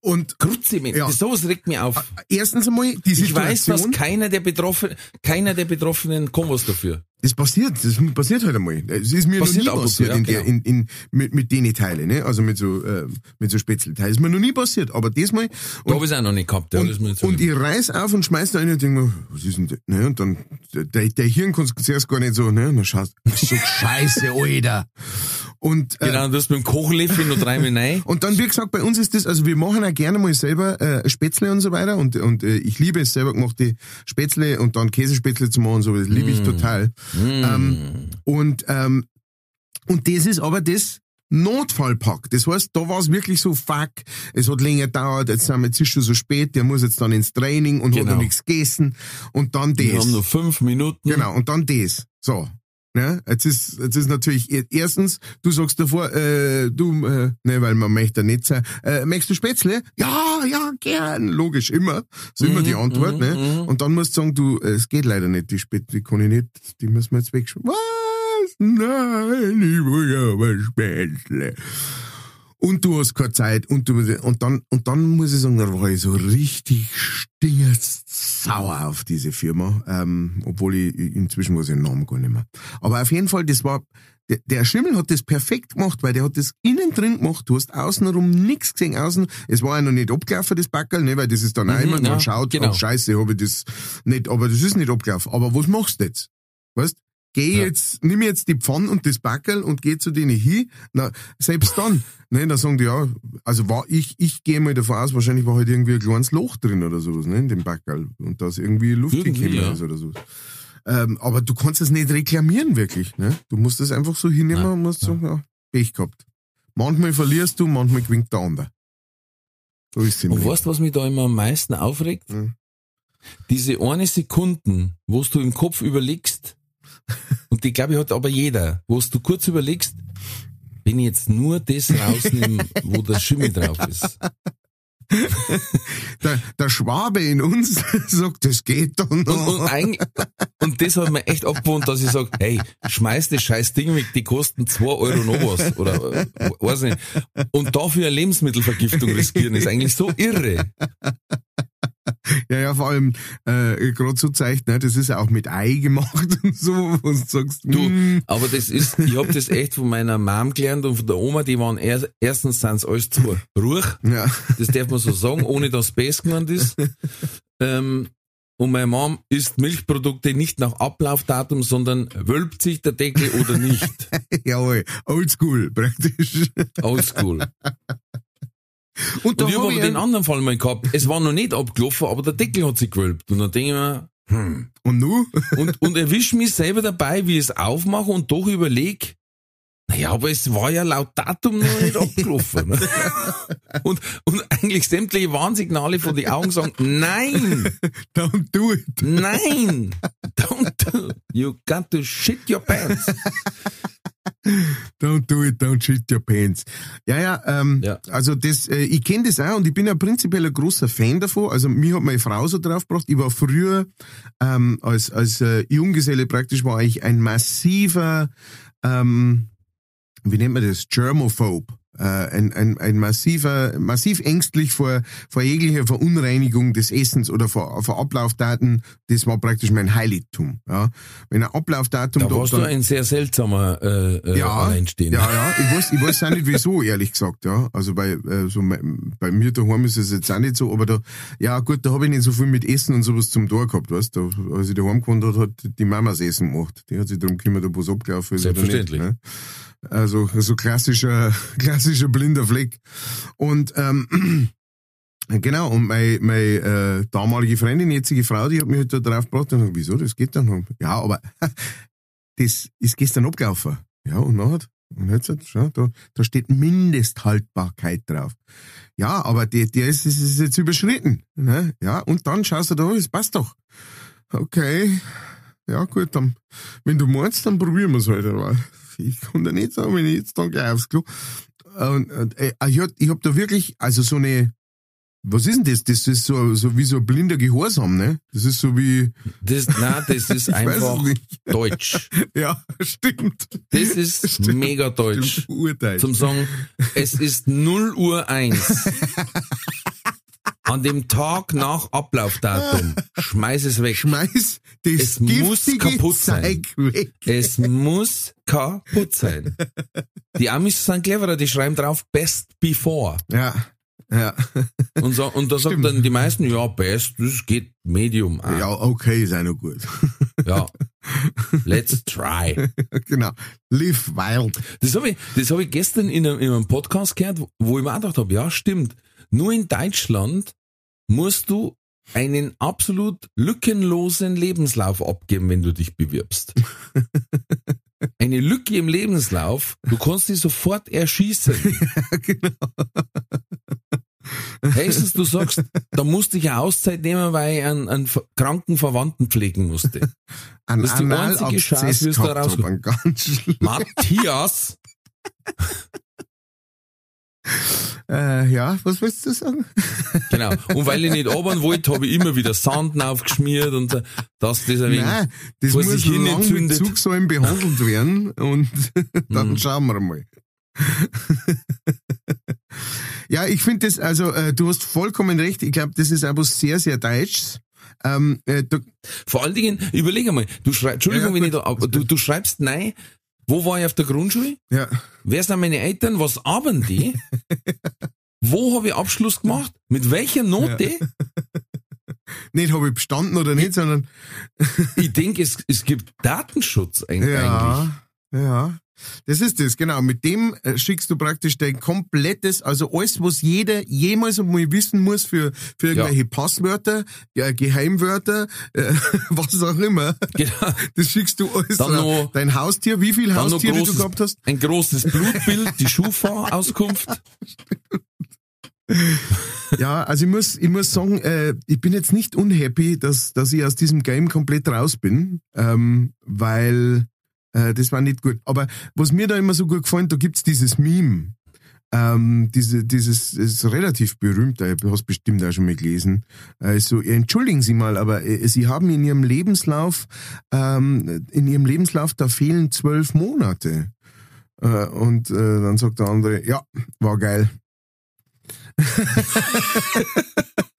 Und Krutze, Mensch, Ja. sowas regt mich auf. erstens einmal, die Ich weiß, Situation, dass keiner der Betroffenen, keiner der Betroffenen kann was dafür. das passiert, das passiert halt einmal. Es ist mir Passiert noch nie passiert ja, in der, genau. in, in, mit, mit denen Teilen, ne? also mit so, äh, mit so Spätzleteilen. Ist mir noch nie passiert, aber diesmal. Da habe ich es auch noch nicht gehabt. Ja, Und, und ich reiß auf und schmeiß da rein und denk mir, was ist denn das? Ne? Und dann, der, der Hirn kannst du zuerst gar nicht so, ne? Und dann schaust so *laughs* scheiße, Alter. Und, äh, Genau, du hast mit dem Kochlöffel noch dreimal *laughs* rein. und dann, wie gesagt, bei uns ist das, also wir machen auch gerne mal selber äh, Spätzle und so weiter und, und äh, ich liebe es selber gemachte Spätzle und dann Käsespätzle zu machen und so, das liebe ich total. Ähm, und, ähm, und das ist aber das Notfallpack. Das heißt, da war es wirklich so, fuck, es hat länger gedauert, jetzt sind wir jetzt ist schon so spät, der muss jetzt dann ins Training und hat Genau. noch nichts gegessen und dann Wir das. haben noch fünf Minuten. Genau, und dann das. So. Ja, jetzt ist, jetzt ist natürlich, e- erstens, du sagst davor, äh, du, äh, ne, weil man möchte nicht sein, äh, möchtest du Spätzle? Ja, ja, gern, logisch, immer. So immer die Antwort, ne? Und dann musst du sagen, du, äh, es geht leider nicht, die Spätzle kann ich nicht, die müssen wir jetzt wegschmeißen. Was? Nein, ich will aber Spätzle. Und du hast keine Zeit und du, und dann, und dann muss ich sagen, da war ich so richtig sauer auf diese Firma, ähm, obwohl ich, inzwischen weiß ich den Namen gar nicht mehr. Aber auf jeden Fall, das war, der, der Schimmel hat das perfekt gemacht, weil der hat das innen drin gemacht, du hast außenrum nichts gesehen, außen, es war ja noch nicht abgelaufen, das Backel, ne, weil das ist dann auch immer, ja, man schaut, genau. oh scheiße, habe ich das nicht, aber das ist nicht abgelaufen. Aber was machst du jetzt? Weißt? Geh jetzt, nimm jetzt die Pfanne und das Backel und geh zu denen hin. Na, selbst dann, *laughs* ne, da sagen die, ja, also war ich, ich gehe mal davon aus, wahrscheinlich war halt irgendwie ein kleines Loch drin oder sowas, ne, in dem Backel. Und da ist irgendwie Luft Irgendwie, gekommen ja. ist oder so. Ähm, aber du kannst es nicht reklamieren, wirklich, ne. Du musst das einfach so hinnehmen Nein, und musst sagen, ja, Pech gehabt. Manchmal verlierst du, manchmal gewinnt der andere. So ist es Und weißt du, was mich da immer am meisten aufregt? Mhm. Diese eine Sekunden, wo du im Kopf überlegst, *laughs* und die glaube ich hat aber jeder, wo du kurz überlegst, wenn ich jetzt nur das rausnehme, *laughs* wo der Schimmel drauf ist. *laughs* Der, der Schwabe in uns sagt, das geht doch Und, noch. und, eigentlich, und das hat mir echt abgewohnt, dass ich sage, hey, schmeiß das scheiß Ding weg, die kosten zwei Euro noch was. Oder äh, weiß nicht. Und dafür eine Lebensmittelvergiftung riskieren, ist eigentlich so irre. *laughs* Ja, ja, vor allem äh, gerade so zeigt, ne, das ist ja auch mit Ei gemacht *laughs* und so, wo du sagst, Du, mm, aber das ist, ich hab das echt von meiner Mom gelernt und von der Oma, die waren er, erstens sind's alles zu ruhig, ja, das darf man so sagen, ohne dass Bass genannt ist. Ähm, und meine Mom isst Milchprodukte nicht nach Ablaufdatum, sondern wölbt sich der Deckel oder nicht. *laughs* jawohl, oldschool praktisch. Oldschool. Und, Und ich hab habe aber den anderen Fall mal gehabt. Es war noch nicht abgelaufen, aber der Deckel hat sich gewölbt. Und dann denke ich mir, hm. und nu? *laughs* Und, und erwisch mich selber dabei, wie ich es aufmache und doch überleg, naja, aber es war ja laut Datum noch nicht abgelaufen. ne? *laughs* und, und eigentlich sämtliche Warnsignale von den Augen sagen, nein, *laughs* Don't do it. nein, don't do, you got to shit your pants. Don't do it, don't shit your pants. Ja, ja, ähm, Ja. also das, äh, ich kenne das auch und ich bin ja prinzipiell ein großer Fan davon. Also mir hat meine Frau so drauf gebracht. Ich war früher ähm, als als äh, Junggeselle praktisch war ich ein massiver, ähm, wie nennt man das, Germophobe. Äh, ein, ein, ein massiver, massiv ängstlich vor, vor jeglicher Verunreinigung des Essens oder vor, vor Ablaufdaten. Das war praktisch mein Heiligtum. Ja. Wenn ein Ablaufdatum Da warst du ein sehr seltsamer äh, äh, ja, Alleinstehender. Ja, ja, ich weiß, ich weiß auch nicht wieso, ehrlich gesagt, ja. Also bei, äh, so bei, bei mir daheim ist es jetzt auch nicht so, aber da, ja gut, da habe ich nicht so viel mit Essen und sowas zum Tor gehabt, weißt du. Da, als ich daheim gewohnt hat, hat die Mama das Essen gemacht. Die hat sich darum gekümmert, ob was abgelaufen ist oder nicht. Selbstverständlich. Ne? Also, so klassischer, *laughs* klassischer blinder Fleck. Und, ähm, *clears throat* Genau, und meine, meine äh, damalige Freundin, jetzige Frau, die hat mich halt da drauf gebracht und gesagt, wieso, das geht dann noch. Ja, aber *laughs* das ist gestern abgelaufen. Ja, und nachher? Und jetzt, schau, da, da steht Mindesthaltbarkeit drauf. Ja, aber der, der ist, ist, ist jetzt überschritten. Ne? Ja, und dann schaust du da, es passt doch. Okay, ja gut, dann, wenn du meinst, dann probieren wir es halt. Aber ich kann da nicht sagen, wenn ich jetzt dann gleich aufs Klo. Und, und, äh, ich hab, ich hab da wirklich, also so eine, was ist denn das? Das ist so, so wie so ein blinder Gehorsam, ne? Das ist so wie, Das, nein, das *laughs* ist einfach deutsch. *laughs* ja, stimmt. Das ist *laughs* Stimmt. mega deutsch. Stimmt, Urteil. Zum sagen, es ist 0 Uhr 1. An dem Tag nach Ablaufdatum. Schmeiß es weg. Schmeiß das Es muss kaputt sein. Zeug weg. Es muss kaputt sein. Die Amis sind cleverer, die schreiben drauf best before. Ja, ja. Und, so, und da sagen dann die meisten, ja, best, das geht medium. Ah, Ja, okay, ist auch noch gut. ja. Let's try. genau. Live wild. Das habe ich, das hab ich gestern in einem, in einem Podcast gehört, wo ich mir auch gedacht habe, ja, stimmt. Nur in Deutschland musst du einen absolut lückenlosen Lebenslauf abgeben, wenn du dich bewirbst. *laughs* Eine Lücke im Lebenslauf, du kannst dich sofort erschießen. *laughs* genau. Höchstens du sagst, da musste ich eine Auszeit nehmen, weil ich einen, einen kranken Verwandten pflegen musste. Ein Das ist die einzige Chance, wie es da rauskommt. Matthias, *laughs* *laughs* Äh, ja, was willst du sagen? *laughs* genau. Und weil ich nicht arbeiten wollte, habe ich immer wieder Sand aufgeschmiert und äh, dass das ein wenig Nein, das vor muss sich hin lang mit. Zugsäulen behandelt werden und *laughs* dann Mhm. schauen wir mal. ja, ich finde das, also äh, du hast vollkommen recht. Ich glaube, das ist aber sehr, sehr deutsch. Ähm, äh, Vor allen Dingen, überleg einmal, du schreibst, Entschuldigung, Ja, wenn ich da, du, du schreibst nein, wo war ich auf der Grundschule? ja, Wer sind meine Eltern? Was arbeiten die? *laughs* wo habe ich Abschluss gemacht? Mit welcher Note? nicht habe ich bestanden oder nicht, sondern Ich denke, es, es gibt Datenschutz eigentlich. ja, ja. Das ist das, genau. Mit dem äh, schickst du praktisch dein komplettes, also alles, was jeder jemals einmal wissen muss für, für irgendwelche Passwörter, ja, Geheimwörter, äh, *laughs* was auch immer. Genau. Das schickst du alles Dann noch- Dein Haustier, wie noch Haustiere du großes, gehabt hast? ein großes Blutbild, die Schufa-Auskunft. *laughs* Ja, also ich muss, ich muss sagen, äh, ich bin jetzt nicht unhappy, dass, dass ich aus diesem Game komplett raus bin, ähm, weil äh, das war nicht gut. Aber was mir da immer so gut gefallen, da gibt's dieses Meme. Ähm, diese, dieses ist relativ berühmt, äh, du hast bestimmt auch schon mal gelesen. Äh, so, entschuldigen Sie mal, aber äh, Sie haben in Ihrem Lebenslauf, ähm, in Ihrem Lebenslauf, da fehlen zwölf Monate. Äh, und äh, dann sagt der andere, ja, war geil. *laughs*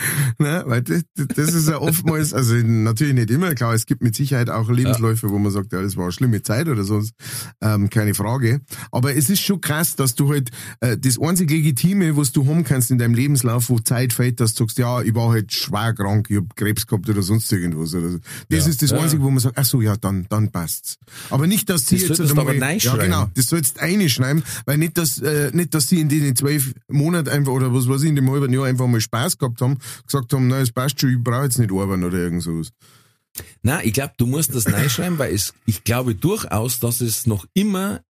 *laughs* Ne, weil das, das ist ja oftmals, also natürlich nicht immer, klar, es gibt mit Sicherheit auch Lebensläufe, wo man sagt, ja, das war eine schlimme Zeit oder sonst, ähm, keine Frage. Aber es ist schon krass, dass du halt äh, das einzige Legitime, was du haben kannst in deinem Lebenslauf, wo Zeit fällt, dass du sagst, ja, ich war halt schwer krank, ich hab Krebs gehabt oder sonst irgendwas. Oder so. Das Ja. ist das Ja. Einzige, wo man sagt, ach so, ja, dann, dann passt's. Aber nicht, dass sie Das jetzt du aber ja, genau, das sollst du einschreiben, weil nicht, dass, äh, nicht, dass sie in den zwölf Monaten einfach, oder was weiß ich, in dem halben Jahr einfach mal Spaß gehabt haben, gesagt haben, na, es passt schon, ich brauche jetzt nicht arbeiten oder irgend sowas. Nein, ich glaube, du musst das reinschreiben, weil es, ich glaube durchaus, dass es noch immer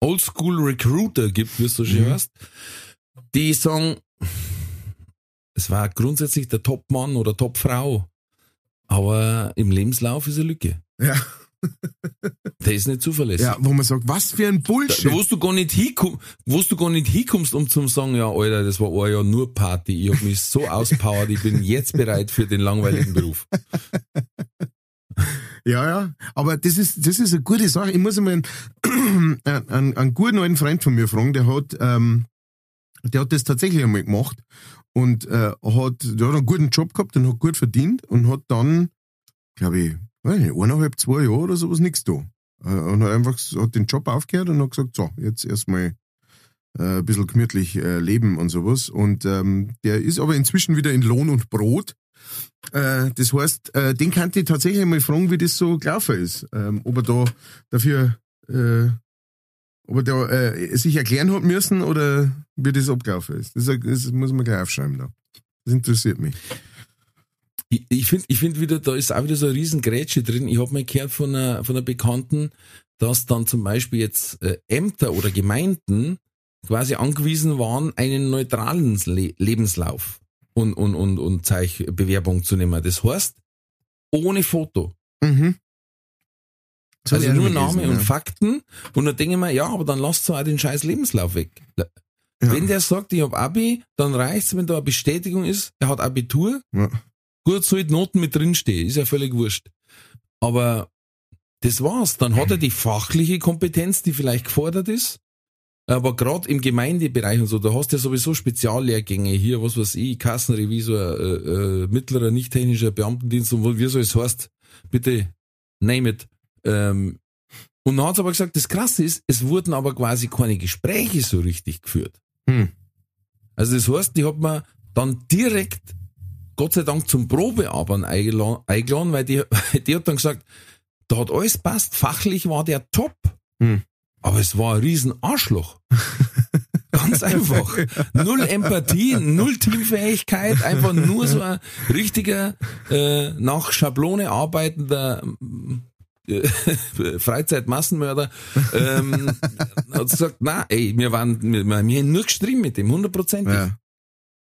Oldschool Recruiter gibt, wie es so schön Mhm. heißt, die sagen, es war grundsätzlich der Topmann oder Topfrau, aber im Lebenslauf ist eine Lücke. Ja. Der ist nicht zuverlässig. Ja, wo man sagt, was für ein Da, Bullshit. wo du gar nicht hinkommst, wo du gar nicht hinkommst, um zu sagen, ja, Alter, das war ein Jahr nur Party, ich hab mich so auspowert, ich bin jetzt bereit für den langweiligen Beruf. *laughs* Ja, ja. Aber das ist, das ist eine gute Sache. Ich muss einmal *clears throat* einen, einen, einen guten alten Freund von mir fragen, der hat, ähm, der hat das tatsächlich einmal gemacht und äh, hat, der hat einen guten Job gehabt und hat gut verdient und hat dann, glaube ich, eineinhalb, zwei Jahre oder sowas nichts da. Äh, Und hat einfach hat den Job aufgehört und hat gesagt, so, jetzt erstmal äh, ein bisschen gemütlich äh, leben und sowas. Und ähm, der ist aber inzwischen wieder in Lohn und Brot. Äh, das heißt, äh, den kann ich tatsächlich mal fragen, wie das so gelaufen ist. Ähm, ob er da dafür, äh, ob er da äh, sich erklären hat müssen oder wie das abgelaufen ist. Das, das muss man gleich aufschreiben da. Das interessiert mich. Ich, ich finde ich find wieder, da ist auch wieder so eine riesen Grätsche drin. Ich habe mal gehört von einer, von einer Bekannten, dass dann zum Beispiel jetzt äh, Ämter oder Gemeinden quasi angewiesen waren, einen neutralen Le Lebenslauf und, und, und, und Zeichbewerbung zu nehmen. Das heißt, ohne Foto. Mhm. Also nur Name gelesen, und ja. Fakten. Und dann denke ich mir, ja, aber dann lasst doch auch den scheiß Lebenslauf weg. Ja. Wenn der sagt, ich hab Abi, dann reicht's, wenn da eine Bestätigung ist, er hat Abitur, Ja. Gut sollte Noten mit drinstehen, ist ja völlig wurscht. Aber das war's. Dann hat er die fachliche Kompetenz, die vielleicht gefordert ist. Aber gerade im Gemeindebereich und so, da hast du ja sowieso Speziallehrgänge hier, was weiß ich, Kassenrevisor, äh, äh, mittlerer nicht technischer Beamtendienst und wo- wie so es heißt, bitte name it. Ähm, und dann hat's aber gesagt, das Krasse ist, es wurden aber quasi keine Gespräche so richtig geführt. Hm. Also das heißt, die hat man dann direkt, Gott sei Dank, zum Probearbeiten eingeladen, weil die, *laughs* die hat dann gesagt, da hat alles passt, fachlich war der top, Hm. aber es war ein riesen Arschloch. *laughs* Ganz einfach. Null Empathie, null Teamfähigkeit, einfach nur so ein richtiger, äh, nach Schablone arbeitender äh, *laughs* Freizeitmassenmörder. Ähm, hat gesagt, na, ey, wir waren, wir, wir haben nur gestritten mit dem, hundertprozentig. Ja.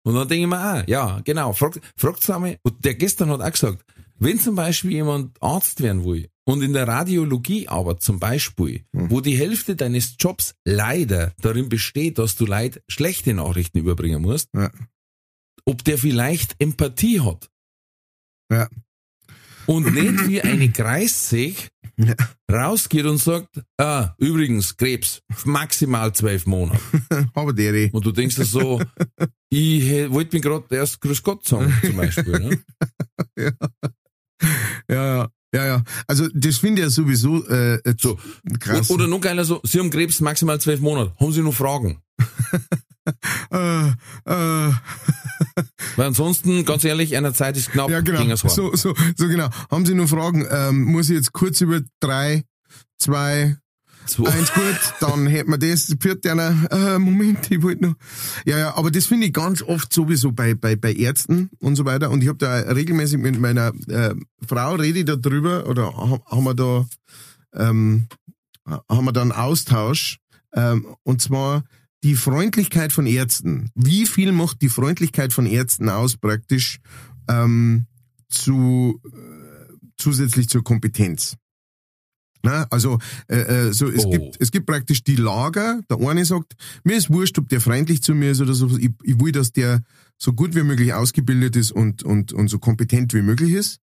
Und dann denke ich mir, ah, ja, genau, fragt, fragt's einmal, und der gestern hat auch gesagt, wenn zum Beispiel jemand Arzt werden will und in der Radiologie aber zum Beispiel, Hm. wo die Hälfte deines Jobs leider darin besteht, dass du Leid schlechte Nachrichten überbringen musst, Ja. ob der vielleicht Empathie hat. Ja. Und nicht wie eine Kreissäg Ja. rausgeht und sagt, ah, übrigens, Krebs, maximal zwölf Monate. *laughs* Aber der, Und du denkst dir so, ich wollte mir gerade erst Grüß Gott sagen, zum Beispiel. Ne? *laughs* ja, ja, ja, ja. Also das finde ich ja sowieso äh, So. krass. Oder noch geiler so, Sie haben Krebs maximal zwölf Monate. Haben Sie noch Fragen? *laughs* *laughs* äh, äh, Weil ansonsten, ganz ehrlich, einer Zeit ist knapp. ja, genau. So, so, so genau. Haben Sie noch Fragen? Ähm, muss ich jetzt kurz über drei, zwei, Zwei- eins gut, dann hätten wir das. Vierte einer, äh, Moment, ich wollte noch. Ja, ja, aber das finde ich ganz oft sowieso bei, bei, bei Ärzten und so weiter. Und ich habe da regelmäßig mit meiner äh, Frau rede ich da drüber oder ha- haben wir da ähm, haben wir da einen Austausch. Ähm, und zwar die Freundlichkeit von Ärzten. Wie viel macht die Freundlichkeit von Ärzten aus praktisch ähm, zu äh, zusätzlich zur Kompetenz? Na, also äh, äh, so es Oh. gibt es gibt praktisch die Lager. Der eine sagt, mir ist wurscht, ob der freundlich zu mir ist oder so. Ich, ich will, dass der so gut wie möglich ausgebildet ist und und und so kompetent wie möglich ist.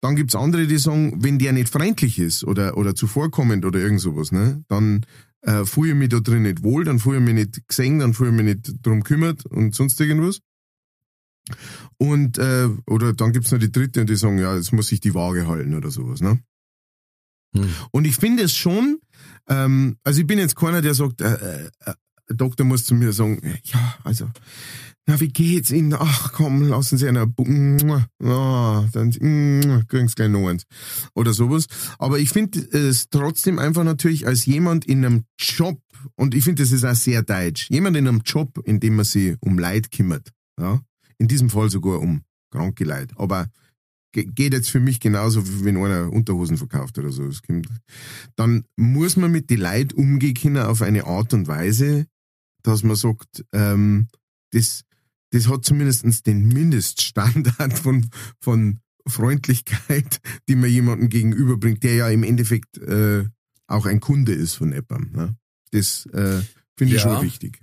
Dann gibt's andere, die sagen, wenn der nicht freundlich ist oder, oder zuvorkommend oder irgend sowas, ne, dann äh, fühle ich mich da drin nicht wohl, dann fühle ich mich nicht gesehen, dann fühle ich mich nicht drum kümmert und sonst irgendwas. Und, äh, oder dann gibt's noch die dritte und die sagen, ja, jetzt muss sich die Waage halten oder sowas, ne. Hm. Und ich finde es schon, ähm, also ich bin jetzt keiner, der sagt, äh, äh, äh, der Doktor muss zu mir sagen, ja, also, na, wie geht's Ihnen? Ach komm, lassen Sie einer, ah, dann kriegen Sie gleich noch eins. Oder sowas. Aber ich finde es trotzdem einfach natürlich als jemand in einem Job, und ich finde, das ist auch sehr deutsch, jemand in einem Job, in dem man sich um Leid kümmert, ja, in diesem Fall sogar um kranke Leid, aber ge- geht jetzt für mich genauso, wie wenn einer Unterhosen verkauft oder so. Dann muss man mit die Leid umgehen können auf eine Art und Weise, dass man sagt, ähm, das, das hat zumindest den Mindeststandard von, von Freundlichkeit, *laughs* die man jemandem gegenüberbringt, der ja im Endeffekt äh, auch ein Kunde ist von Eppam. Ne? Das äh, finde ich Ja. schon wichtig.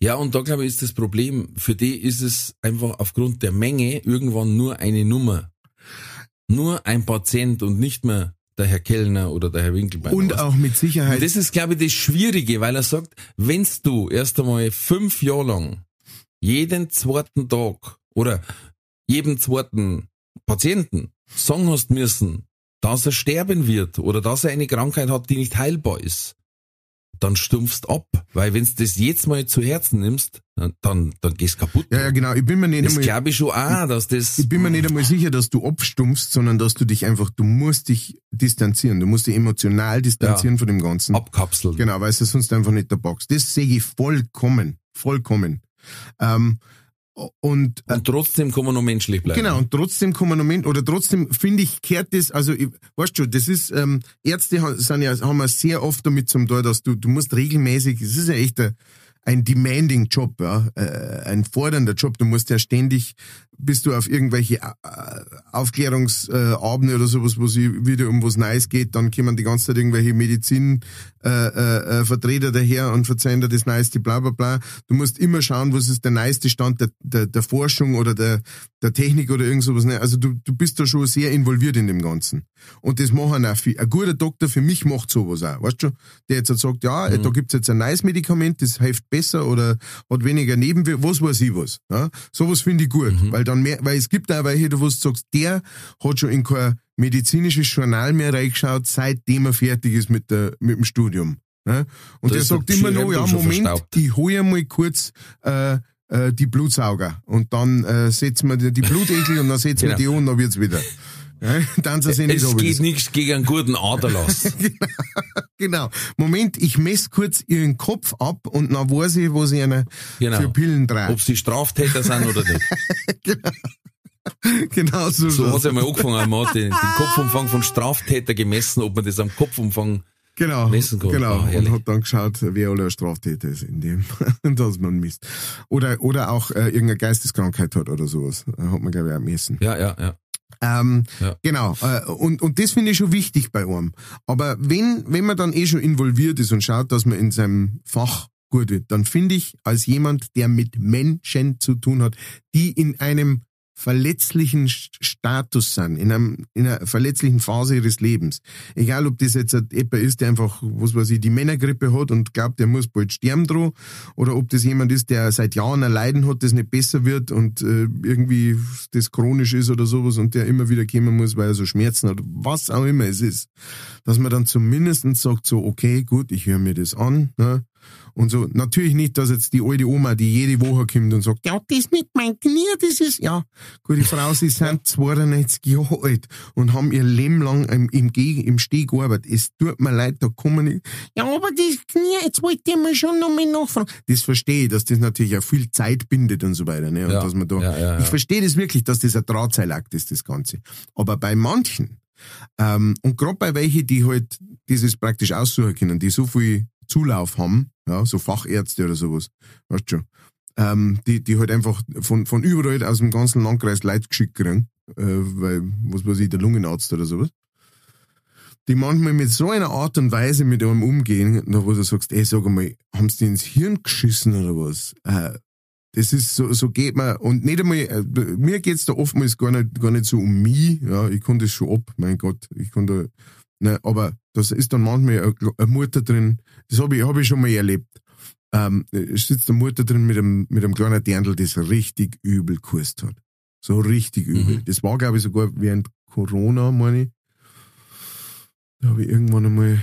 Ja, und da glaube ich ist das Problem. Für die ist es einfach aufgrund der Menge irgendwann nur eine Nummer. Nur ein Patient und nicht mehr der Herr Kellner oder der Herr Winkelbein. Und du? auch mit Sicherheit. Das ist, glaube ich, das Schwierige, weil er sagt, wenn's du erst einmal fünf Jahre lang jeden zweiten Tag oder jedem zweiten Patienten sagen hast müssen, dass er sterben wird oder dass er eine Krankheit hat, die nicht heilbar ist, dann stumpfst ab. Weil wenn's das jetzt mal zu Herzen nimmst, dann, dann gehst kaputt. ja, ja, genau. Ich bin mir nicht Das einmal, glaube ich schon auch, dass das... ich bin mir nicht einmal sicher, dass du abstumpfst, sondern dass du dich einfach, du musst dich distanzieren. Du musst dich emotional distanzieren von dem Ganzen. abkapseln. Genau, weil es sonst einfach nicht der Box. Das sehe ich vollkommen, vollkommen. Ähm, und äh, Und trotzdem kann man noch menschlich bleiben. Genau, und trotzdem kann man Moment, oder trotzdem finde ich, kehrt das, also, ich, weißt schon, das ist, ähm, Ärzte sind ja, haben wir sehr oft damit zum Tor, dass du, du musst regelmäßig, es ist ja echt ein, ein demanding Job, ja, äh, ein fordernder Job. Du musst ja ständig, bist du auf irgendwelche äh, Aufklärungsabende oder sowas, wo sie wieder um was Neues geht, dann kommen die ganze Zeit irgendwelche Medizin äh, äh, daher und verzeihen dir das Neueste, bla bla bla. Du musst immer schauen, was ist der neueste Stand der, der, der Forschung oder der, der Technik oder irgend sowas. ne? Also du, du bist da schon sehr involviert in dem Ganzen. Und das machen auch viel. Ein guter Doktor für mich macht sowas auch, weißt du? Der jetzt halt sagt, ja, da gibt's jetzt ein neues Medikament, das hilft besser oder hat weniger Nebenwirkungen, was weiß ich was. Ja? Sowas finde ich gut, weil dann mehr, weil es gibt auch welche, wo du sagst, der hat schon in kein medizinisches Journal mehr reingeschaut, seitdem er fertig ist mit, der, mit dem Studium. Ja? Und Da der sagt immer noch, ja, Moment, verstaubt. ich hole mal kurz äh, äh, die Blutsauger und dann äh, setzen wir die, die Blutegel und dann setzen wir Genau. die an und dann wird's wieder. Dann *laughs* sie nicht Es geht nichts gegen einen guten Aderlass. *laughs* Genau. Moment, ich mess kurz ihren Kopf ab und dann weiß ich, was ich einer Genau. für Pillen dreht. Ob sie Straftäter sind oder nicht. *laughs* Genau so. So schaut's. hat's ja mal angefangen. Man hat den, den Kopfumfang von Straftäter gemessen, ob man das am Kopfumfang Genau, messen kann. genau. Ah, und hat dann geschaut, wer alle Straftäter ist, in dem, dass man misst. Oder, oder auch äh, irgendeine Geisteskrankheit hat oder sowas. Hat man, glaube ich, auch messen. Ja, ja, ja. Ähm, Ja. Genau. Äh, und, und das finde ich schon wichtig bei einem. Aber wenn, wenn man dann eh schon involviert ist und schaut, dass man in seinem Fach gut wird, dann finde ich, als jemand, der mit Menschen zu tun hat, die in einem verletzlichen St- Status sind, in, einem, in einer verletzlichen Phase ihres Lebens. Egal, ob das jetzt jemand ist, der einfach, was weiß ich, die Männergrippe hat und glaubt, der muss bald sterben droh, oder ob das jemand ist, der seit Jahren ein Leiden hat, das nicht besser wird und äh, irgendwie das chronisch ist oder sowas und der immer wieder kommen muss, weil er so Schmerzen hat, was auch immer es ist. Dass man dann zumindest sagt so, okay, gut, ich höre mir das an, ne? Und so, natürlich nicht, dass jetzt die alte Oma, die jede Woche kommt und sagt, ja, das mit meinem Knie, das ist, ja, gute Frau, sie sind 92 Jahre alt und haben ihr Leben lang im, im, im Steh gearbeitet. Es tut mir leid, da kommen nicht, ja, aber das Knie, jetzt wollte ich mal schon noch mal nachfragen. Das verstehe ich, dass das natürlich auch viel Zeit bindet und so weiter, ne, und Ja, dass man da, ja, ja. ich verstehe das wirklich, dass das ein Drahtseilakt ist, das Ganze. Aber bei manchen, ähm, und gerade bei welchen, die halt dieses praktisch aussuchen können, die so viel Zulauf haben, ja, so Fachärzte oder sowas, weißt schon, ähm, die, die halt einfach von, von überall aus dem ganzen Landkreis Leute geschickt kriegen, äh, weil, was weiß ich, der Lungenarzt oder sowas, die manchmal mit so einer Art und Weise mit einem umgehen, wo du sagst, ey, sag einmal, haben sie dir ins Hirn geschissen oder was? Äh, das ist so, so geht man, und nicht einmal, äh, mir geht's da oftmals gar nicht, gar nicht so um mich, ja, ich kann das schon ab, mein Gott, ich kann da, ne, aber das ist dann manchmal eine, Mutter drin, das habe ich, hab ich schon mal erlebt, ähm, sitzt eine Mutter drin mit einem, mit einem kleinen Dirndl, das richtig übel gekostet hat. So richtig übel. Mhm. Das war, glaube ich, sogar während Corona, meine ich. Da habe ich irgendwann einmal,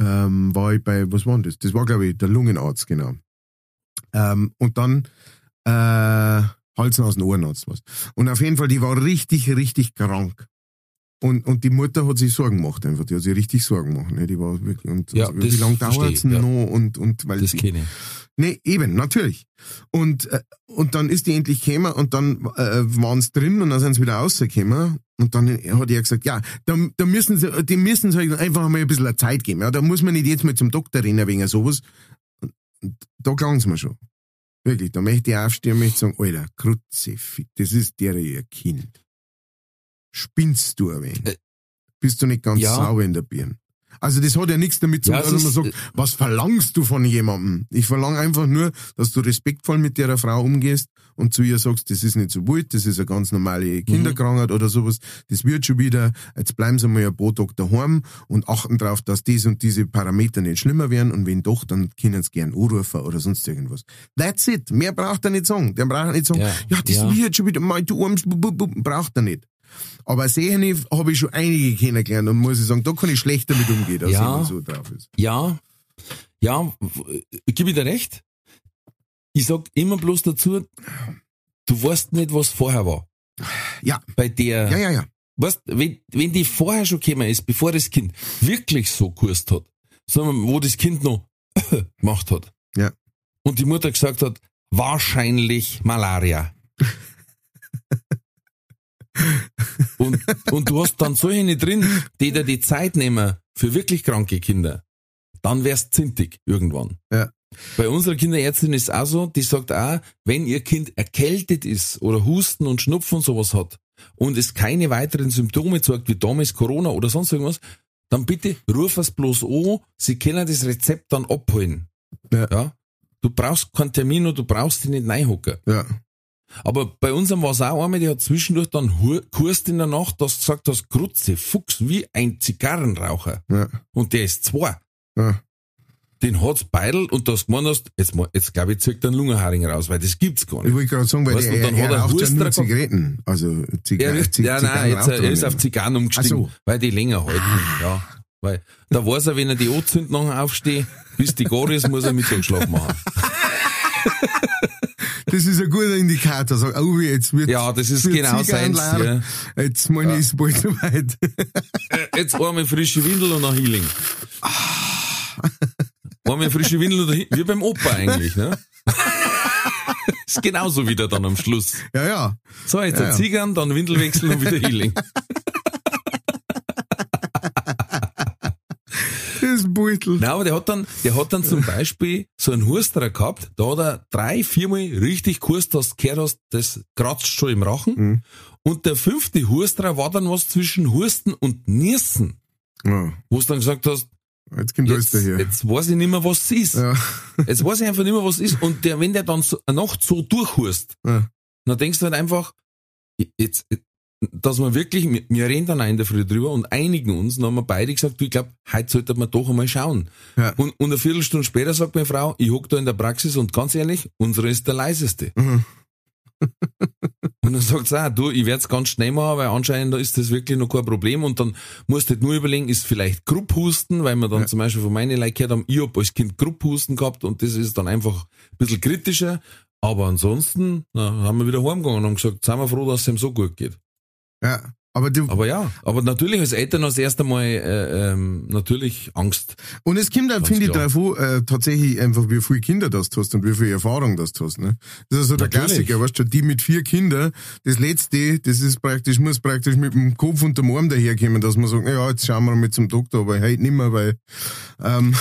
ähm, war ich bei, was war denn das? Das war, glaube ich, der Lungenarzt, genau. Ähm, und dann äh, Hals, Nasen, Ohrenarzt was. Und auf jeden Fall, die war richtig, richtig krank. Und, und die Mutter hat sich Sorgen gemacht einfach. Die hat sich richtig Sorgen gemacht. Ne? Die war wirklich, und, Ja, und wie lange dauert's ich, ja. noch? Und, und weil Das kenne ich. Nee, eben, natürlich. Und, äh, und dann ist die endlich gekommen und dann äh, waren sie drin und dann sind sie wieder rausgekommen. Und dann hat er gesagt, ja, da, da müssen sie, die müssen sie halt einfach mal ein bisschen Zeit geben. Ja, da muss man nicht jetzt mal zum Doktor rennen wegen sowas. Und, da klang es mir schon. Wirklich, da möchte ich aufstehen und möchte sagen, Alter, Kruzifix, das ist der ihr Kind. Spinnst du ein wenig? Äh, Bist du nicht ganz ja. sauber in der Birne? Also das hat ja nichts damit zu tun, dass man sagt, was verlangst du von jemandem? Ich verlange einfach nur, dass du respektvoll mit der Frau umgehst und zu ihr sagst, das ist nicht so wild, das ist eine ganz normale Kinderkrankheit oder sowas, das wird schon wieder, jetzt bleiben sie mal ein paar Tage daheim und achten darauf, dass dies und diese Parameter nicht schlimmer werden und wenn doch, dann können sie gern anrufen oder sonst irgendwas. That's it. Mehr braucht er nicht sagen. Der braucht nicht sagen, ja, Ja, das ja. wird schon wieder, mein, du bu- braucht er nicht. Aber sehen habe ich schon einige kennengelernt und muss ich sagen, da kann ich schlechter mit umgehen, als Ja. jemand so drauf ist. Ja, ja, w- gebe ich dir recht. Ich sag immer bloß dazu, du weißt nicht, was vorher war. Ja. Bei der, Ja, ja, ja. weißt, wenn, wenn die vorher schon gekommen ist, bevor das Kind wirklich so gekürzt hat, sondern wo das Kind noch *coughs* gemacht hat. Ja. Und die Mutter gesagt hat, wahrscheinlich Malaria. *laughs* und, und du hast dann solche drin, die dir die Zeit nehmen für wirklich kranke Kinder. Dann wär's zintig irgendwann. Ja. Bei unserer Kinderärztin ist auch so, die sagt auch, wenn ihr Kind erkältet ist oder Husten und Schnupfen und sowas hat und es keine weiteren Symptome zeigt, wie damals Corona oder sonst irgendwas, dann bitte ruf es bloß an, sie können das Rezept dann abholen. Ja. Du brauchst keinen Termin und du brauchst dich nicht reinhocken. Ja. Aber bei unserem war es auch einmal, die hat zwischendurch dann Kurst in der Nacht, dass du gesagt hast, Grutze, Fuchs, wie ein Zigarrenraucher. Ja. Und der ist zwei. Ja. Den hat's beidelt und du hast gemeint hast, jetzt, jetzt glaube ich, zieht er einen Lungenharing raus, weil das gibt's gar Ich nicht. wollte gerade sagen, weil Weißt der, dann er, hat er raucht ja nur. Zigaretten. Also Ziga Er, Zig ja, nein, jetzt, er ist auf. Zigarren umgestiegen, so. weil die länger halten. Ja. Weil, da weiß er, wenn er die anzündet nachher aufsteht, bis die gar ist, muss er Mittagsschlaf machen. *laughs* *laughs* Das ist ein guter Indikator. Sag, oh, jetzt wird Ja, das ist genau seins, leer. Jetzt meine ich, ist bald soweit. Äh, Jetzt einmal frische Windel und ein Healing. Einmal frische Windel und ein Healing. Wie beim Opa eigentlich, ne? *laughs* ist genauso wieder dann am Schluss. ja, ja. So, jetzt Ja, ein ja. Zigarren, dann Windelwechsel und wieder Healing. *laughs* Beutel. Nein, aber der hat dann, der hat dann zum Beispiel so einen Husterer gehabt, da hat er drei, viermal richtig dass du gehört hast, das kratzt schon im Rachen. Mhm. Und der fünfte Husterer war dann was zwischen Husten und Niesen, Ja, wo du dann gesagt hast, jetzt kommt alles jetzt, daher. jetzt weiß ich nicht mehr, was es ist. Ja. *laughs* Jetzt weiß ich einfach nicht mehr, was es ist. Und der, wenn der dann so, eine Nacht so durchhust, Ja. dann denkst du halt einfach, jetzt, dass wir wirklich, wir, wir reden dann auch in der Früh drüber und einigen uns, dann haben wir beide gesagt, du, ich glaube, heute sollte man doch einmal schauen. Ja. Und, und eine Viertelstunde später sagt meine Frau, ich hock da in der Praxis und ganz ehrlich, unsere ist der leiseste. Mhm. Und dann sagt sie auch, du, ich werde es ganz schnell machen, weil anscheinend ist das wirklich noch kein Problem. Und dann musst du halt nur überlegen, ist vielleicht Grupphusten, weil wir dann Ja. zum Beispiel von meinen Leuten gehört haben, ich hab als Kind Grupphusten gehabt und das ist dann einfach ein bisschen kritischer. Aber ansonsten na, haben wir wieder heimgegangen und haben gesagt, sind wir froh, dass es ihm so gut geht. Ja. Aber du, Aber ja, aber natürlich als Eltern hast erst einmal äh, ähm, natürlich Angst. und es kommt auch, Ganz finde ich, drauf äh, tatsächlich einfach, wie viele Kinder das du hast und wie viel Erfahrung das du hast, ne? Das ist so der Natürlich. Klassiker, weißt du, die mit vier Kindern, das letzte, das ist praktisch, muss praktisch mit dem Kopf und dem Arm daherkommen, dass man sagt, ja, jetzt schauen wir mal zum Doktor, aber heute nicht mehr, weil, ähm,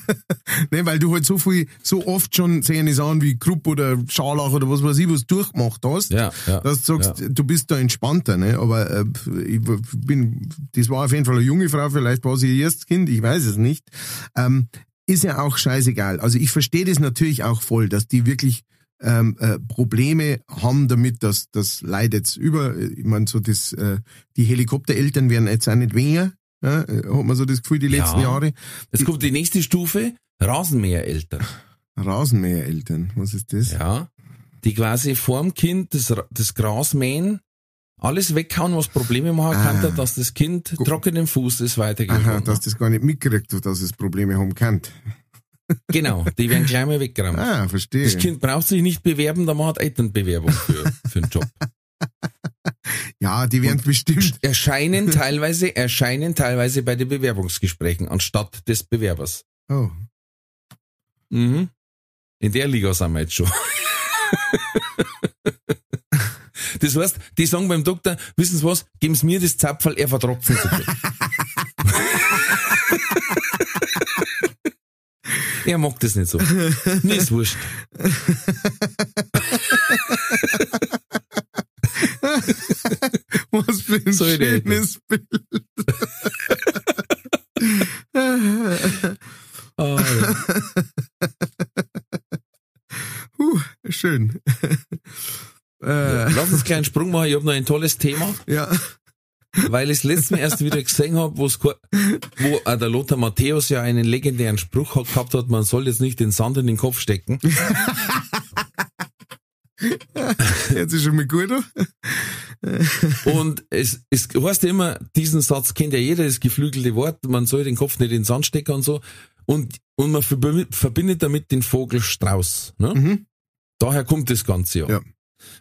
*laughs* ne, weil du halt so viel, so oft schon sehen es an wie Krupp oder Scharlach oder was weiß ich, was du durchgemacht hast. Ja, ja. dass du sagst, du bist da entspannter, ne? Aber äh, ich bin, das war auf jeden Fall eine junge Frau, vielleicht war sie ihr erstes Kind, ich weiß es nicht. Ähm, ist ja auch scheißegal. Also ich verstehe das natürlich auch voll, dass die wirklich ähm, äh, Probleme haben damit, dass das Leid jetzt über, ich meine, so das, äh, die Helikoptereltern werden jetzt auch nicht weniger, ja? äh, hat man so das Gefühl, die Ja. letzten Jahre. Jetzt kommt die nächste Stufe, Rasenmähereltern. Rasenmähereltern, was ist das? Ja. Die quasi vorm Kind das, das Gras mähen, alles weghauen, was Probleme machen Ah. kann, dass das Kind trockenen Fußes weitergehen Aha, dass das gar nicht mitkriegt, dass es Probleme haben kann. Genau, die werden gleich mal *laughs* weggerammt. Ah, verstehe. Das Kind braucht sich nicht bewerben, da macht Elternbewerbung für, für den Job. *laughs* *laughs* Ja, die werden bestimmt. *laughs* Erscheinen teilweise, erscheinen teilweise bei den Bewerbungsgesprächen anstatt des Bewerbers. Oh. Mhm. In der Liga sind wir jetzt schon. *laughs* Das heißt, die sagen beim Doktor, wissen Sie was, geben Sie mir das Zapfel, er nicht. er mag das nicht so. Mir ist wurscht. *laughs* Was für ein So schönes Bild. *laughs* Ja. Huh, schön. Ja, äh, Lass uns einen kleinen Sprung machen, ich habe noch ein tolles Thema, ja. weil ich das letzte Mal erst wieder gesehen habe, wo auch der Lothar Matthäus ja einen legendären Spruch gehabt hat, man soll jetzt nicht den Sand in den Kopf stecken. *laughs* Jetzt ist schon mal gut. Und es, es heißt ja immer, diesen Satz kennt ja jeder, das geflügelte Wort, man soll den Kopf nicht in den Sand stecken und so. Und, und man verbi- verbindet damit den Vogel Strauß. Ne? Mhm. Daher kommt das Ganze ja. Ja.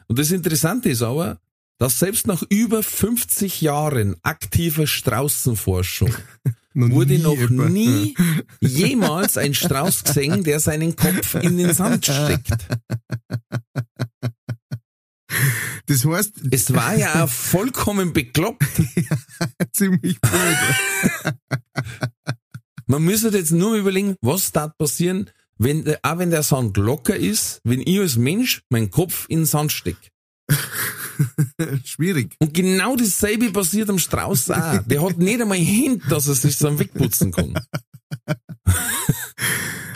Und das Interessante ist aber, dass selbst nach über 50 Jahren aktiver Straußenforschung *laughs* Noch wurde noch jemand. nie jemals ein Strauß gesehen, der seinen Kopf in den Sand *laughs* steckt. Das heißt, Es war ja auch vollkommen bekloppt. *laughs* ziemlich blöd. *laughs* Man müsste jetzt nur überlegen, was da passieren, wenn, der- auch wenn der Sand locker ist, wenn ich als Mensch meinen Kopf in den Sand stecke. *laughs* Schwierig. Und genau dasselbe passiert am Strauß auch. Der hat nicht einmal Hint, dass er sich dann wegputzen kann.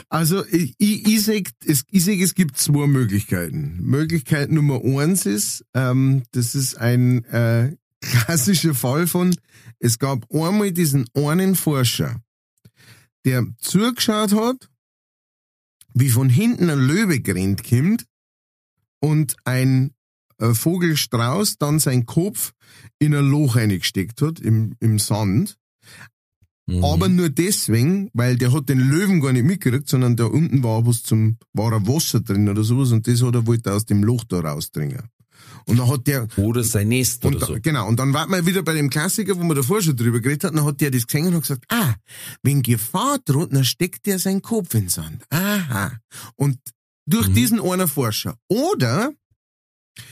Also ich, ich, sag, es, ich sag, es gibt zwei Möglichkeiten. Möglichkeit Nummer eins ist, ähm, das ist ein äh, *laughs* klassischer Fall von, es gab einmal diesen einen Forscher, der zugeschaut hat, wie von hinten ein Löwe gerannt kommt und ein äh, Vogelstrauß dann seinen Kopf in ein Loch reingesteckt hat im, im Sand. Mhm. Aber nur deswegen, weil der hat den Löwen gar nicht mitgekriegt, sondern da unten war was zum, war ein Wasser drin oder sowas und das hat er wollte aus dem Loch da rausdringen. Und dann hat der, Oder sein Nest und oder da, so. genau, und dann war man wieder bei dem Klassiker, wo wir davor schon drüber geredet hatten, dann hat der das gesehen und hat gesagt, ah, wenn Gefahr droht, dann steckt der seinen Kopf in den Sand. Aha. Und durch Mhm. diesen einen Forscher. Oder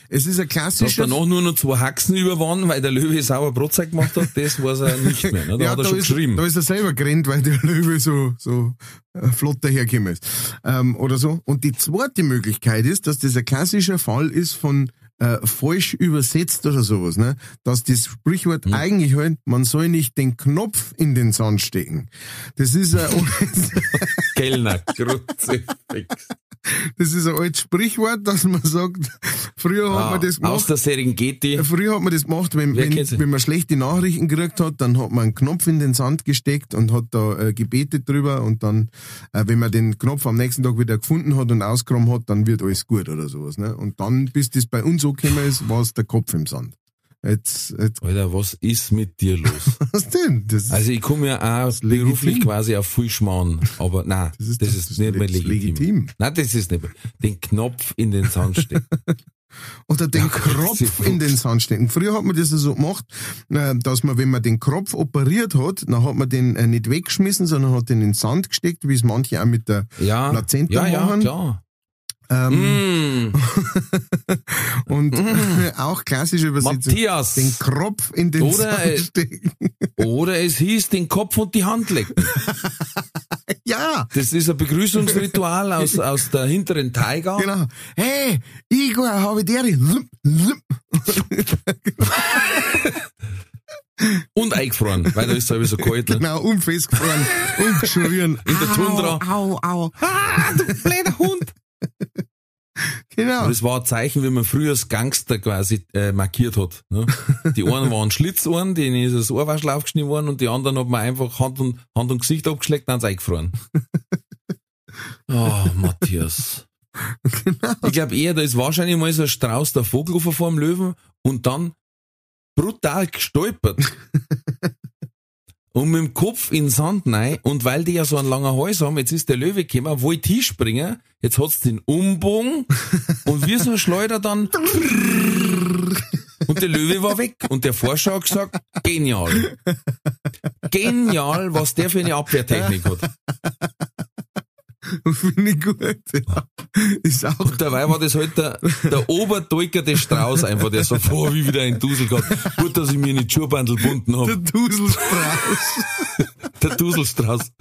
Es ist ein klassischer... danach nur noch zwei Haxen über waren, weil der Löwe sauer Brotzeit gemacht hat, das weiß er nicht mehr. Ne? Da hat er da schon ist, geschrieben. Da ist er selber gerannt, weil der *laughs* Löwe so, so äh, flott dahergekommen ist. Ähm, oder so. Und die zweite Möglichkeit ist, dass das ein klassischer Fall ist von äh, falsch übersetzt oder sowas, ne? Dass das Sprichwort eigentlich halt, man soll nicht den Knopf in den Sand stecken. Das ist ein, *laughs* Kellner. Das ist ein altes Sprichwort, dass man sagt, früher hat man das Ah, aus gemacht. der Serengeti. Früher hat man das gemacht, wenn, wenn, wenn man schlechte Nachrichten gekriegt hat, dann hat man einen Knopf in den Sand gesteckt und hat da äh, gebetet drüber und dann, äh, wenn man den Knopf am nächsten Tag wieder gefunden hat und ausgeräumt hat, dann wird alles gut oder sowas. Ne? Und dann, bis das bei uns so gekommen ist, war es der Kopf im Sand. Jetzt, jetzt Alter, was ist mit dir los? *laughs* was denn? Das Also ich komme ja auch beruflich quasi auf viel Schmarrn, aber nein, das ist, das das ist- nicht mehr legitim. legitim. Nein, das ist nicht mehr. Den Knopf in den Sand stecken. *laughs* oder den Ja, Kropf in den Sand stecken. Früher hat man das ja so gemacht, äh, dass man, wenn man den Kropf operiert hat, dann hat man den äh, nicht weggeschmissen, sondern hat den in den Sand gesteckt, wie es manche auch mit der Ja, Plazenta ja, ja, machen. klar. Ähm, Mm, *laughs* Und *laughs* auch klassische Übersetzung. Matthias. Den Kropf in den Oder, Sand stecken. *laughs* Oder es hieß den Kopf und die Hand lecken. Ja, Das ist ein Begrüßungsritual aus, aus der hinteren Taiga. genau. Hey, Igor, habe ich dir. Und eingefroren, weil da ist sowieso kalt. Ne? Genau, und festgefroren und geschrien. In der Tundra. Au, au, au. Ah, du blöder Hund. *laughs* Genau. Und das war ein Zeichen, wie man früher als Gangster quasi äh, markiert hat. Ne? Die einen waren Schlitzohren, denen ist das Ohrwaschel aufgeschnitten worden und die anderen hat man einfach Hand und, Hand und Gesicht abgeschleckt und dann eingefroren. Oh, *laughs* Matthias. Ich glaube eher, da ist wahrscheinlich mal so ein Strauß der Vogelhofer vor dem Löwen und dann brutal gestolpert. *laughs* Und mit dem Kopf in den Sand rein. Und weil die ja so einen langen Hals haben, jetzt ist der Löwe gekommen, wollte Tisch springen, jetzt hat's den Umbogen und wie so ein Schleuder dann. Und der Löwe war weg. Und der Forscher hat gesagt, genial. Genial, was der für eine Abwehrtechnik hat. *laughs* Finde ich gut. Ja. Ist auch Und dabei war das halt der, der oberdeukerte Strauß einfach, der so vor wie wieder ein Dusel gehabt. Gut, dass ich mir nicht Schuhbandel gebunden der habe. Duselstrauß. *laughs* Der Duselstrauß.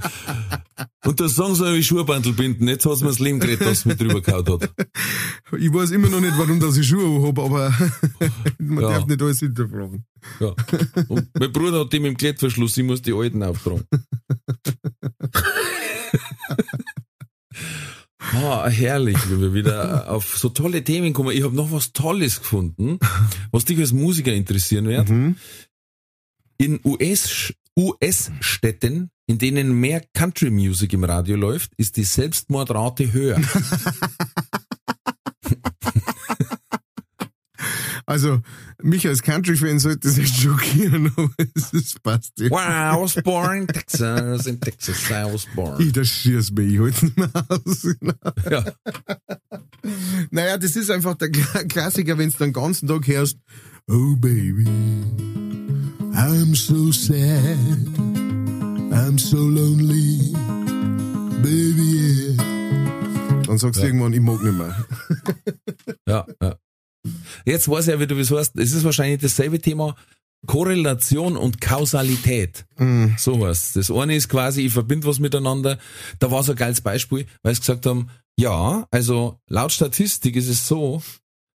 Und da sagen sie, wie Schuhbandel binden. Jetzt hat's mir das Leben geredet, dass es mich drüber gehauen hat. Ich weiß immer noch nicht, warum dass ich Schuhe habe, aber *laughs* man Ja. darf nicht alles hinterfragen. Ja. Und mein Bruder hat die mit dem Klettverschluss, ich muss die alten auftragen. Ah, herrlich, wie wir wieder auf so tolle Themen kommen. Ich habe noch was Tolles gefunden, was dich als Musiker interessieren wird. Mhm. In US, US-Städten, in denen mehr Country Music im Radio läuft, ist die Selbstmordrate höher. *laughs* Also, mich als Country-Fan sollte das echt schockieren, *laughs* aber es ist passt. Ja. Wow, I was born in Texas, in Texas I was born. Ich, das schießt mich, ich hol's nicht mehr aus. Ja. Naja, das ist einfach der Kla- Klassiker, wenn du den ganzen Tag hörst, Oh baby, I'm so sad, I'm so lonely, baby, yeah. Dann sagst du irgendwann, ich mag nicht mehr. Ja, ja. Jetzt weiß ich ja, wie du es heißt, es ist wahrscheinlich dasselbe Thema Korrelation und Kausalität. Mhm. So was. Das eine ist quasi, ich verbinde was miteinander. Da war so ein geiles Beispiel, weil sie gesagt haben, ja, also laut Statistik ist es so,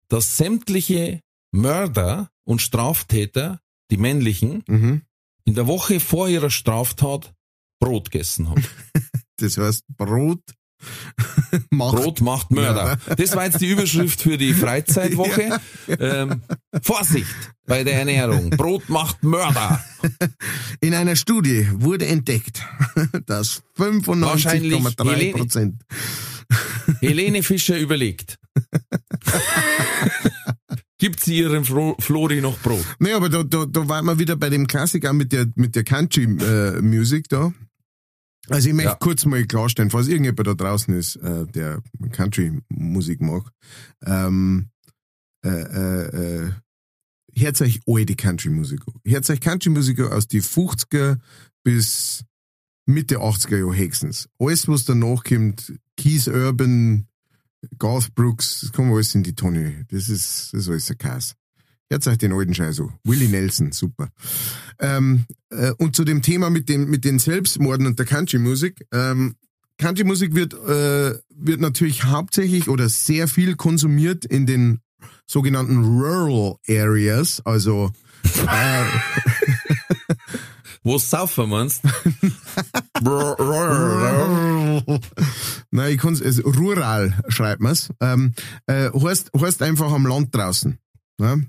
dass sämtliche Mörder und Straftäter, die männlichen, Mhm. in der Woche vor ihrer Straftat Brot gegessen haben. *laughs* Das heißt, Brot macht Brot macht Mörder. Das war jetzt die Überschrift für die Freizeitwoche. Ähm, Vorsicht bei der Ernährung. Brot macht Mörder. In einer Studie wurde entdeckt, dass 95,3 Prozent Helene Fischer überlegt. Gibt sie ihrem Fro Flori noch Brot? Nee, aber da, da, da waren wir wieder bei dem Klassiker mit der, mit der Country äh, Music da. Also ich möchte Ja. kurz mal klarstellen, falls irgendjemand da draußen ist, äh, der Country Musik mag. Ähm, äh, äh, äh, hört euch alte Country Musik an. Hört euch Country Musik an aus die 50er bis Mitte 80er Jahre höchstens. Alles, was danach kommt, Keys Urban, Garth Brooks, das wir alles in die Tonne. Das ist, das ist alles ein Käse. Jetzt euch den alten Scheiß so. Willie Nelson, super. Ähm, äh, und zu dem Thema mit, dem, mit den Selbstmorden und der Country-Musik. Ähm, Country-Musik wird, äh, wird natürlich hauptsächlich oder sehr viel konsumiert in den sogenannten Rural Areas, also äh, Wo saufen meinst? *laughs* Nein, ich kann's, also rural schreibt man's. Ähm, äh, heißt, heißt einfach am Land draußen. Ne?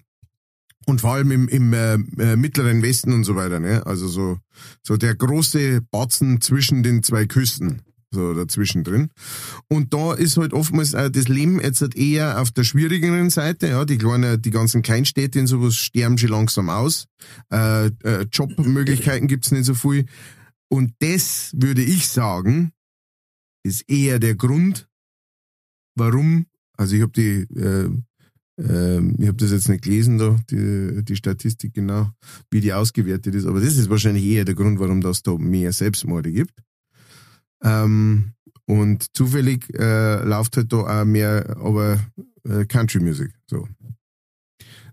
Und vor allem im, im äh, äh, mittleren Westen und so weiter. Ne? Also so, so der große Batzen zwischen den zwei Küsten. So dazwischen drin. Und da ist halt oftmals äh, das Leben jetzt halt eher auf der schwierigeren Seite. Ja, die kleinen, die ganzen Kleinstädte und sowas sterben schon langsam aus. Äh, äh, Jobmöglichkeiten gibt's nicht so viel. Und das würde ich sagen, ist eher der Grund, warum, also ich habe die, äh, äh, ich habe das jetzt nicht gelesen, da, die, die Statistik genau, wie die ausgewertet ist, aber das ist wahrscheinlich eher der Grund, warum das da mehr Selbstmorde gibt. Ähm, und zufällig äh, läuft halt da auch mehr aber äh, Country Music. So.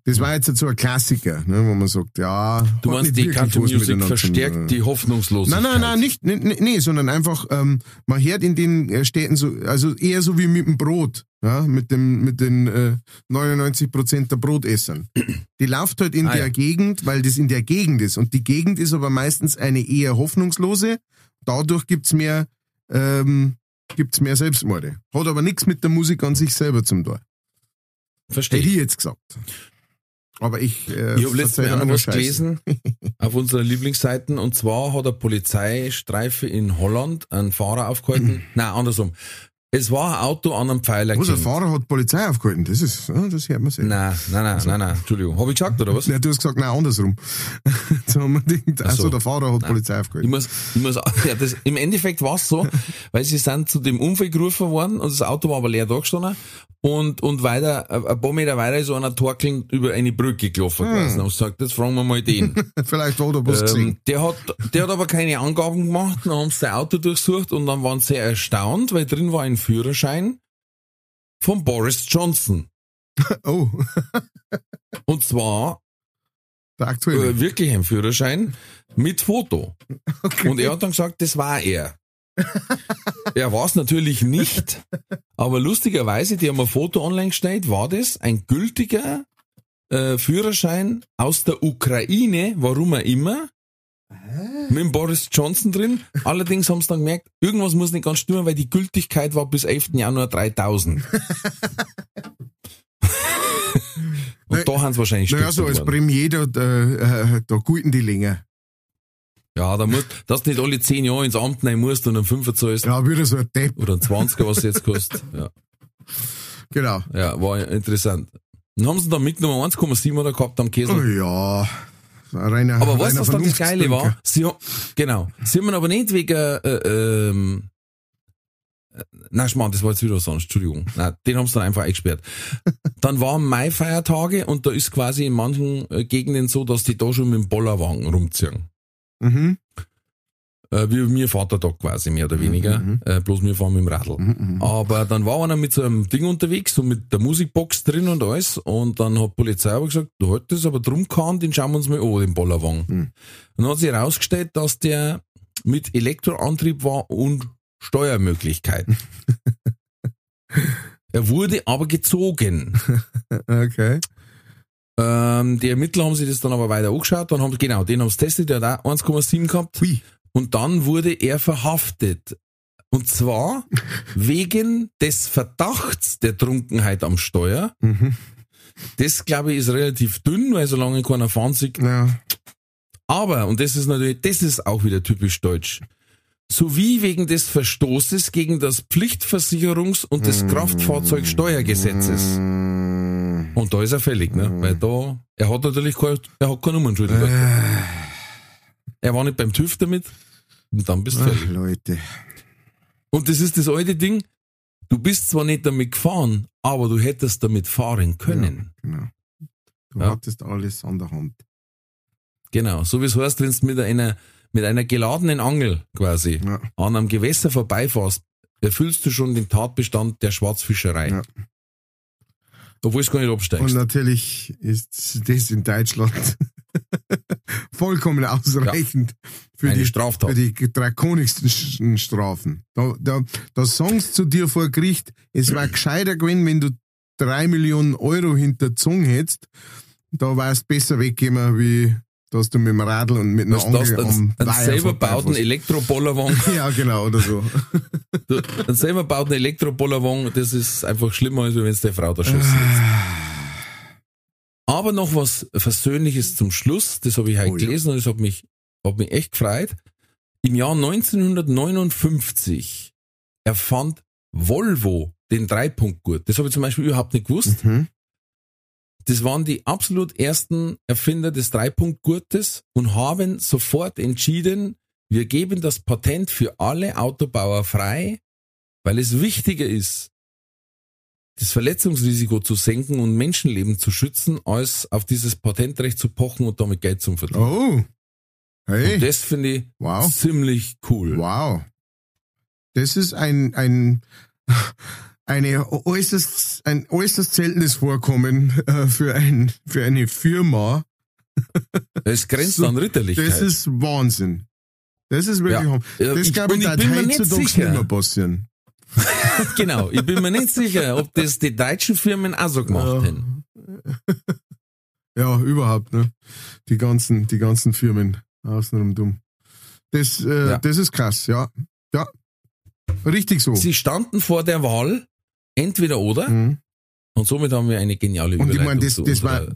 Das war jetzt so ein Klassiker, ne, wo man sagt, ja. Du meinst, die Country Music verstärkt äh. die Hoffnungslosigkeit. Nein, nein, nein, nicht, nee, nee, nee, sondern einfach, ähm, man hört in den äh, Städten so, also eher so wie mit dem Brot, ja, mit dem, mit den äh, 99 Prozent der Brotessern. *clears throat* Die läuft halt in Ah, der ja. Gegend, weil das in der Gegend ist. Und die Gegend ist aber meistens eine eher hoffnungslose. Dadurch gibt's mehr, ähm, gibt's mehr Selbstmorde. Hat aber nichts mit der Musik an sich selber zum tun. Verstehe. Hätte ich jetzt gesagt. Aber ich, äh, Ich habe letztens nur was gelesen *laughs* auf unserer Lieblingsseiten und zwar hat eine Polizeistreife in Holland einen Fahrer aufgehalten. *clears throat* Nein, andersrum. Es war ein Auto an einem Pfeiler. Was, ein. Fahrer hat Polizei aufgehalten? Das ist, das hört man sehr. Nein, nein, nein, nein, nein, Entschuldigung. Habe ich gesagt, oder was? Ja, du hast gesagt, nein, andersrum. *laughs* so so. also der Fahrer hat Nein. Polizei Ich aufgehalten. muss, ich muss, ja, das, im Endeffekt war es so, *laughs* weil sie sind zu dem Unfall gerufen worden und das Auto war aber leer da gestanden und, und weiter, äh, ein paar Meter weiter ist einer torkelnd über eine Brücke gelaufen gewesen und sagt, jetzt fragen wir mal den. *laughs* Vielleicht hat er was ähm, gesehen. der hat, der hat aber keine Angaben gemacht, dann haben sie sein Auto durchsucht und dann waren sie sehr erstaunt, weil drin war ein Führerschein von Boris Johnson. *laughs* Oh, *laughs* Und zwar der aktuelle. äh, wirklich ein Führerschein mit Foto. Und er hat dann gesagt, das war er. *laughs* er war es natürlich nicht, aber lustigerweise, die haben ein Foto online gestellt, war das ein gültiger äh, Führerschein aus der Ukraine, warum er immer, mit dem Boris Johnson drin. Allerdings haben sie dann gemerkt, irgendwas muss nicht ganz stimmen, weil die Gültigkeit war bis 11. Januar 3000. *laughs* Und da haben sie wahrscheinlich naja, so als. Premier, da, da, äh, da guten die länger. Ja, da muss, dass du nicht alle 10 Jahre ins Amt rein musst und einen Fünfer zahlst. Ja, wieder so ein Depp. Oder ein 20er, was es jetzt kostet. Ja, Genau. ja, war interessant. Dann haben sie da mitgenommen 1,7 oder gehabt am Oh Käse. ja. Ein Reiner, Aber weißt du, was dann das Geile war? Sie, genau. Sie haben aber nicht wegen, äh, ähm, äh, nein, Schmarrn, das war jetzt wieder anderes, Entschuldigung. Nein, den haben sie dann einfach eingesperrt. *laughs* Dann waren Mai-Feiertage und da ist quasi in manchen äh, Gegenden so, dass die da schon mit dem Bollerwagen rumziehen. Mhm. Äh, wie mir Vatertag quasi, mehr oder weniger. Mhm. Äh, bloß wir fahren mit dem Radl. Mhm. Aber dann war einer mit so einem Ding unterwegs, so mit der Musikbox drin und alles. Und dann hat die Polizei aber gesagt, du hat das aber drum kann, den schauen wir uns mal an, den Bollerwagen. Mhm. Und dann hat sich herausgestellt, dass der mit Elektroantrieb war und Steuermöglichkeiten. *laughs* er wurde aber gezogen. Okay. Ähm, die Ermittler haben sich das dann aber weiter angeschaut, dann haben genau, den haben sie testet, der hat auch 1,7 gehabt. Hui. Und dann wurde er verhaftet. Und zwar *laughs* wegen des Verdachts der Trunkenheit am Steuer. Mhm. Das, glaube ich, ist relativ dünn, weil solange keiner fahren sieht. Ja. Aber, und das ist natürlich, das ist auch wieder typisch deutsch, sowie wegen des Verstoßes gegen das Pflichtversicherungs- und des Kraftfahrzeugsteuergesetzes. Mhm. Und da ist er fällig, ne? Weil da, er hat natürlich keine, er hat keine Nummernschuld. Äh, Er war nicht beim TÜV damit. Und dann bist du ach. Leute. Und das ist das alte Ding. Du bist zwar nicht damit gefahren, aber du hättest damit fahren können. Genau. Du Ja. hattest alles an der Hand. Genau. So wie es heißt, wenn du mit einer, mit einer geladenen Angel quasi Ja. an einem Gewässer vorbeifährst, erfüllst du schon den Tatbestand der Schwarzfischerei. Ja. Obwohl es gar nicht Und absteigst. natürlich ist das in Deutschland vollkommen *laughs* ausreichend für Eine die, Straftat. für die drakonischsten Sch- Strafen. Da, da, da sagst zu dir vor Gericht, es wäre gescheiter gewesen, wenn du drei Millionen Euro hinter Zunge hättest, da wärst besser weggekommen, wie dass du mit dem Radl und mit einer Was das, Angel einen, einen selber bauten. Elektrobollerwagen, *laughs* Ja, genau, oder so. du, einen selber bauten Elektrobollerwagen, das ist einfach schlimmer, als wenn es der Frau *laughs* Schuss ist. Aber noch was Versöhnliches zum Schluss, das habe ich heute Oh ja. gelesen und das hat mich, hat mich echt gefreut. Im Jahr 1959 erfand Volvo den Dreipunktgurt. Das habe ich zum Beispiel überhaupt nicht gewusst. Mhm. Das waren die absolut ersten Erfinder des Dreipunktgurtes und haben sofort entschieden, wir geben das Patent für alle Autobauer frei, weil es wichtiger ist, das Verletzungsrisiko zu senken und Menschenleben zu schützen, als auf dieses Patentrecht zu pochen und damit Geld zu verdienen. Oh. Hey. Und das finde ich wow. ziemlich cool. Wow. Das ist ein, ein, *laughs* eine äußerst, ein äußerst seltenes Vorkommen äh, für, ein, für eine Firma. *laughs* Es grenzt So, an Ritterlichkeit. Das ist Wahnsinn. Das ist wirklich, Ja. Das ich- glaube ich, ich bin mir nicht sicher. passieren. *laughs* genau. Ich bin mir nicht sicher, ob das die deutschen Firmen auch so gemacht Ja. hätten. *laughs* Ja, überhaupt, ne? Die ganzen, die ganzen Firmen außenrum dumm. Das, äh, Ja. das ist krass, ja. Ja. Richtig so. Sie standen vor der Wahl, entweder oder, Mhm. Und somit haben wir eine geniale Und ich Überleitung meine, das- das war-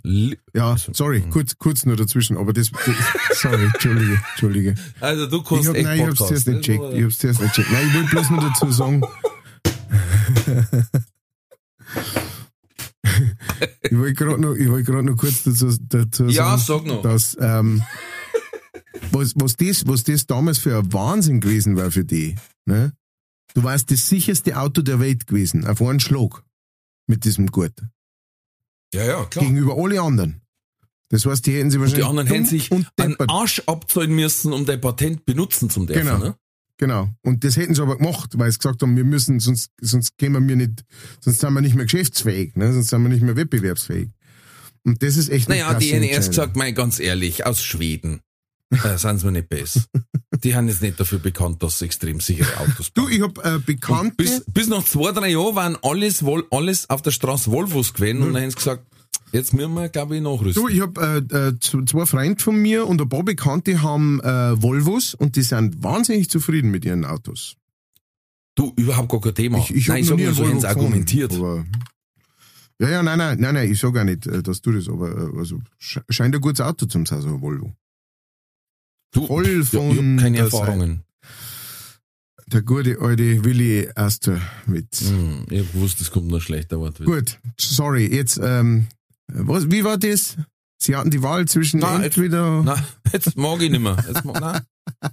Ja, sorry, mhm. kurz, kurz nur dazwischen, aber das, das sorry, Entschuldige, Entschuldige. Also du Ich kannst hab, echt nein, ich hab's zuerst nicht checkt, ich hab's zuerst nicht checkt. Nein, ich will bloß nur dazu sagen, *laughs* ich wollte gerade noch, ich wollte gerade noch kurz dazu, dazu Ja, sagen, sag noch. dass, ähm, was, was das, was das damals für ein Wahnsinn gewesen war für die, ne? Du warst das sicherste Auto der Welt gewesen, auf einen Schlag. Mit diesem Gurt. Ja, ja, klar. Gegenüber alle anderen. Das heißt, die hätten sie Und wahrscheinlich. die anderen hätten sich und einen. Arsch abzahlen müssen, um dein Patent benutzen zum dürfen. Genau. Ne? Genau. Und das hätten sie aber gemacht, weil sie gesagt haben, wir müssen, sonst, sonst kämen wir nicht, sonst sind wir nicht mehr geschäftsfähig, ne? sonst sind wir nicht mehr wettbewerbsfähig. Und das ist echt Naja, die Entscheidung. gesagt, mal ganz ehrlich, aus Schweden äh, sind sie mir nicht besser. *laughs* Die haben jetzt nicht dafür bekannt, dass sie extrem sichere Autos Du, bauen. ich hab äh, Bekannte, bis, bis nach zwei, drei Jahren waren alles, alles auf der Straße Volvos gewesen und dann haben sie gesagt, jetzt müssen wir, glaube ich, nachrüsten. du, ich hab äh, äh, zwei Freunde von mir und ein paar Bekannte haben äh, Volvos und die sind wahnsinnig zufrieden mit ihren Autos. Du, überhaupt gar kein Thema. Ich, ich Nein, einen so, haben argumentiert. Aber, ja, ja, nein, nein, nein, nein, ich sag auch nicht, äh, dass du das, aber äh, also sche- scheint ein gutes Auto zum sein, so ein Volvo. Du, Voll ich von hab keine Erfahrungen. Der gute alte Willi Astor mit. Hm, ich gewusst, das kommt noch schlechter Wort. Gut, sorry, jetzt, ähm, was, wie war das? Sie hatten die Wahl zwischen Nein, entweder. *laughs* Nein, jetzt mag ich nicht mehr. Jetzt mag, nein. *laughs*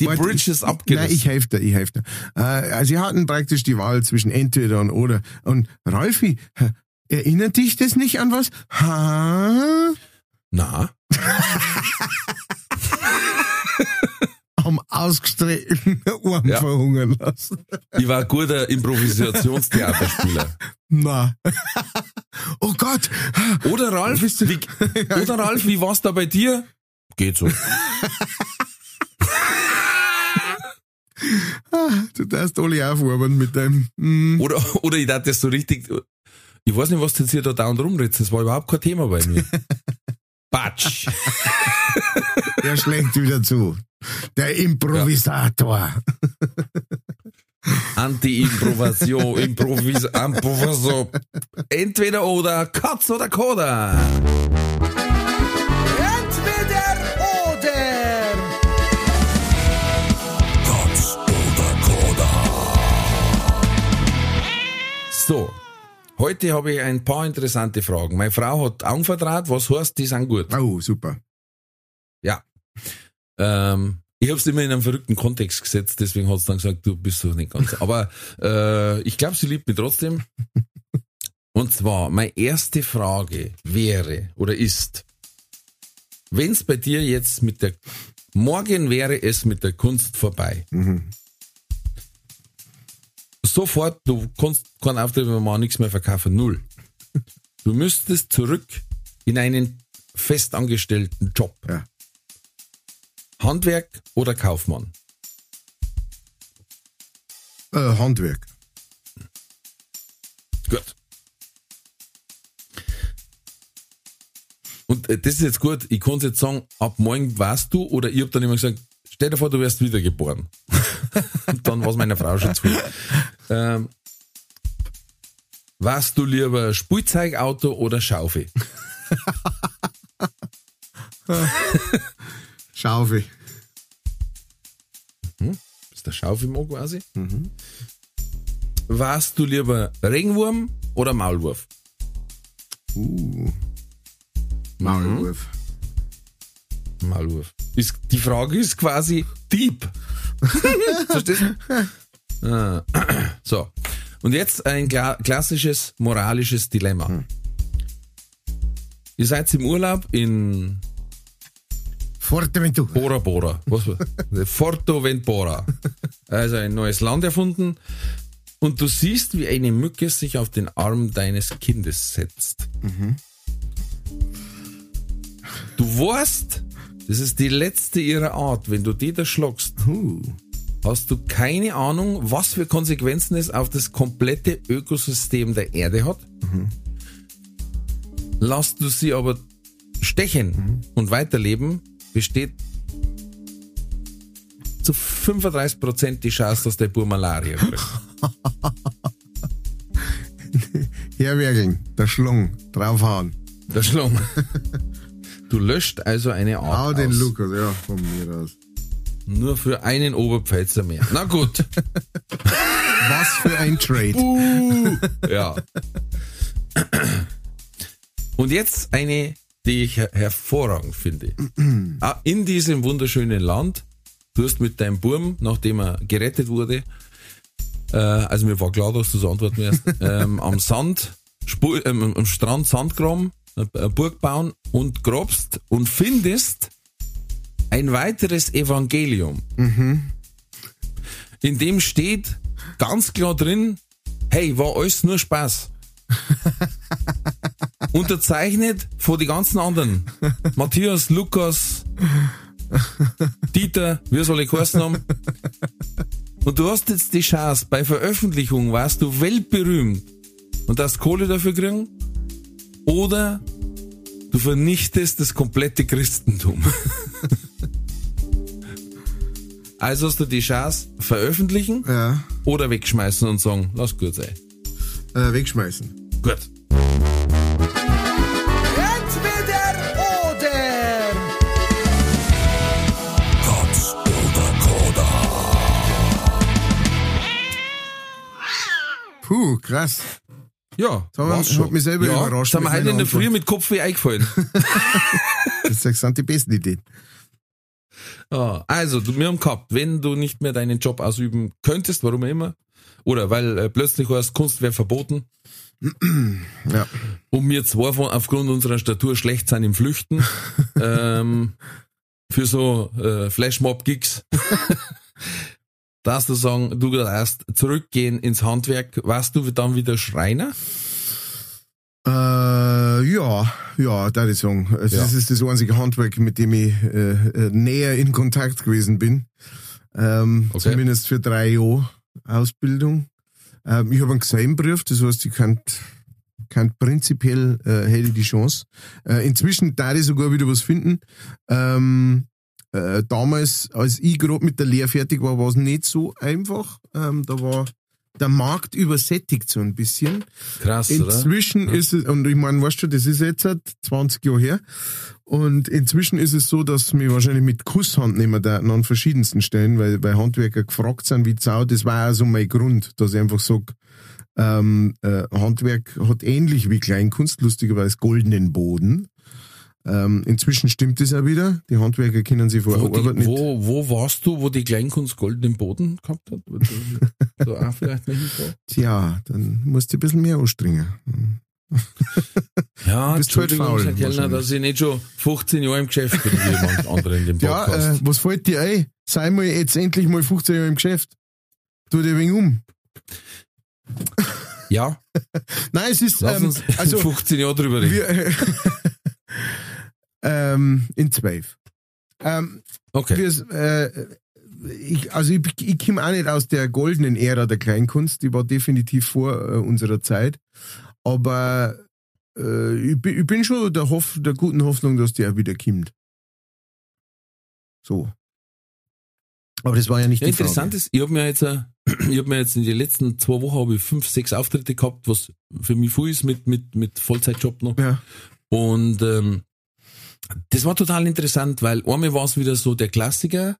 Die Warte, Bridge ist Nein, abgerissen. ich helfe dir, ich helfe dir. Äh, sie hatten praktisch die Wahl zwischen entweder und oder. Und Ralfi, erinnert dich das nicht an was? Ha? Na, *laughs* *laughs* Am ausgestreckten Arm *laughs* Ja. verhungern lassen. ich war ein guter Improvisationstheaterspieler. Na. *laughs* oh Gott. Oder Ralf, wie, oder Ralf, wie war's da bei dir? Geht so. Du darfst alle aufwärmen mit deinem. Mm. Oder, oder ich dachte das so richtig, ich weiß nicht, was du jetzt hier da dauernd rumredest, das war überhaupt kein Thema bei mir. Batsch. *laughs* Der schlägt wieder zu. Der Improvisator. Anti-Improvation, Improvis, Improvisation. Entweder oder, Katz oder Koda. Entweder oder. So. Heute habe ich ein paar interessante Fragen. Meine Frau hat Augen vertraut, was heißt, die sind gut. Oh, super. Ja. Ähm, ich habe es immer in einen verrückten Kontext gesetzt, deswegen hat sie dann gesagt, du bist doch nicht ganz. Aber *laughs* äh, ich glaube, sie liebt mich trotzdem. *laughs* Und zwar, meine erste Frage wäre oder ist, wenn es bei dir jetzt mit der, morgen wäre es mit der Kunst vorbei. Mhm. Sofort, du kannst keinen Auftritt mehr machen, nichts mehr verkaufen, null. Du müsstest zurück in einen festangestellten Job. Ja. Handwerk oder Kaufmann? Äh, Handwerk. Gut. Und äh, das ist jetzt gut, ich kann jetzt sagen, ab morgen warst du, oder ich hab dann immer gesagt, stell dir vor, du wärst wiedergeboren. *laughs* Dann war es meiner Frau schon zu viel. Ähm, warst du lieber Spielzeugauto oder Schaufel? *laughs* Schaufel. Bist der Schaufelmann quasi? Warst du lieber Regenwurm oder Maulwurf? Uh. Maulwurf. Maulwurf. Ist, die Frage ist quasi Dieb. *laughs* Verstehst du? Ah. So. Und jetzt ein kla klassisches moralisches Dilemma. Ihr seid im Urlaub in Forteventura. Bora Bora. Was? *laughs* Forteventura. Also ein neues Land erfunden. Und du siehst, wie eine Mücke sich auf den Arm deines Kindes setzt. Du weißt, das ist die letzte ihrer Art. Wenn du die da schluckst, hast du keine Ahnung, was für Konsequenzen es auf das komplette Ökosystem der Erde hat. Lass du sie aber stechen und weiterleben, besteht zu 35% die Chance, dass der Bur Malaria kriegt. *laughs* Herwerkeln, der Schlung, draufhauen. Der Schlung. *laughs* Du löscht also eine Art Hau den aus. Lukas, ja, von mir aus. Nur für einen Oberpfälzer mehr. Na gut. *laughs* Was für ein Trade. Uh. Ja. Und jetzt eine, die ich her hervorragend finde. *clears throat* Ah, In diesem wunderschönen Land, du hast mit deinem Burm, nachdem er gerettet wurde, äh, also mir war klar, dass du so antworten wirst, *laughs* ähm, am Sand, Spu ähm, am Strand Sand graben, Burg bauen und grabst und findest ein weiteres Evangelium. In dem steht ganz klar drin, hey, war alles nur Spaß. *laughs* Unterzeichnet von die ganzen anderen. Matthias, Lukas, Dieter, wie soll ich heißen haben? Und du hast jetzt die Chance, bei Veröffentlichung warst du weltberühmt und hast Kohle dafür kriegen oder du vernichtest das komplette Christentum. Also hast du die Chance, veröffentlichen Ja, oder wegschmeißen und sagen, lass gut sein. äh, wegschmeißen. Gut. Entweder oder. Puh, krass. Ja, Da haben wir- hat mich selber ja, überrascht Sind wir heute in der Früh mit Kopfweh eingefallen. *laughs* Das sind die besten Ideen. Ah, also, du, wir haben gehabt, wenn du nicht mehr deinen Job ausüben könntest, warum immer, oder weil äh, plötzlich heißt, Kunst wäre verboten, *clears throat* Ja. und wir zwei von, aufgrund unserer Statur schlecht sind im Flüchten, *laughs* ähm, für so äh, Flashmob-Gigs, *laughs* darfst du sagen, du darfst zurückgehen ins Handwerk, warst du dann wieder Schreiner? Äh, ja, ja, da ich sagen. Also Ja. Das ist das einzige Handwerk, mit dem ich äh, äh, näher in Kontakt gewesen bin. Ähm, Okay. Zumindest für drei Jahre Ausbildung. Ähm, ich habe einen Gesellenbrief, das heißt, ich kann, kann prinzipiell äh, hätte die Chance. Äh, inzwischen da ich sogar wieder was finden. Ähm, äh, damals, als ich gerade mit der Lehre fertig war, war es nicht so einfach. Ähm, da war der Markt übersättigt so ein bisschen. Krass, oder? Inzwischen ist es, und ich meine, weißt du, das ist jetzt seit 20 Jahre her. Und inzwischen ist es so, dass mich wahrscheinlich mit Kusshand nehmen da an verschiedensten Stellen, weil, weil Handwerker gefragt sind wie Zau. Das war auch so mein Grund, dass ich einfach sag, ähm, äh, Handwerk hat ähnlich wie Kleinkunst, lustigerweise goldenen Boden. Ähm, inzwischen stimmt es auch wieder. Die Handwerker können sich vor Wo, Arbeit die, nicht. wo, warst du, wo die Kleinkunst goldenen Boden gehabt hat? *laughs* So auch vielleicht nicht. Tja, dann musst du ein bisschen mehr anstrengen. Ja, *laughs* bist halt Entschuldigung, faul, Herr Kellner, dass ich nicht schon 15 Jahre im Geschäft bin, wie manche andere in dem Ja, Podcast. äh, was fällt dir ein? Sei mal jetzt endlich mal 15 Jahre im Geschäft. Tu dir wenig um. Ja, *laughs* Nein, es ist, lass ähm, uns also, 15 Jahre drüber reden. wir, ähm, in zwölf. Ähm, Okay. äh, ich, also ich, ich komme auch nicht aus der goldenen Ära der Kleinkunst, die war definitiv vor äh, unserer Zeit. Aber äh, ich, bin, ich bin schon der, Hoff, der guten Hoffnung, dass die auch wieder kommt. So. Aber das war ja nicht Ja, die interessant Frage. ist, ich habe mir jetzt, äh, *clears throat* ich habe mir jetzt in den letzten zwei Wochen habe ich fünf, sechs Auftritte gehabt, was für mich viel ist mit mit mit Vollzeitjob noch. Ja. Und ähm, das war total interessant, weil einmal war es wieder so der Klassiker,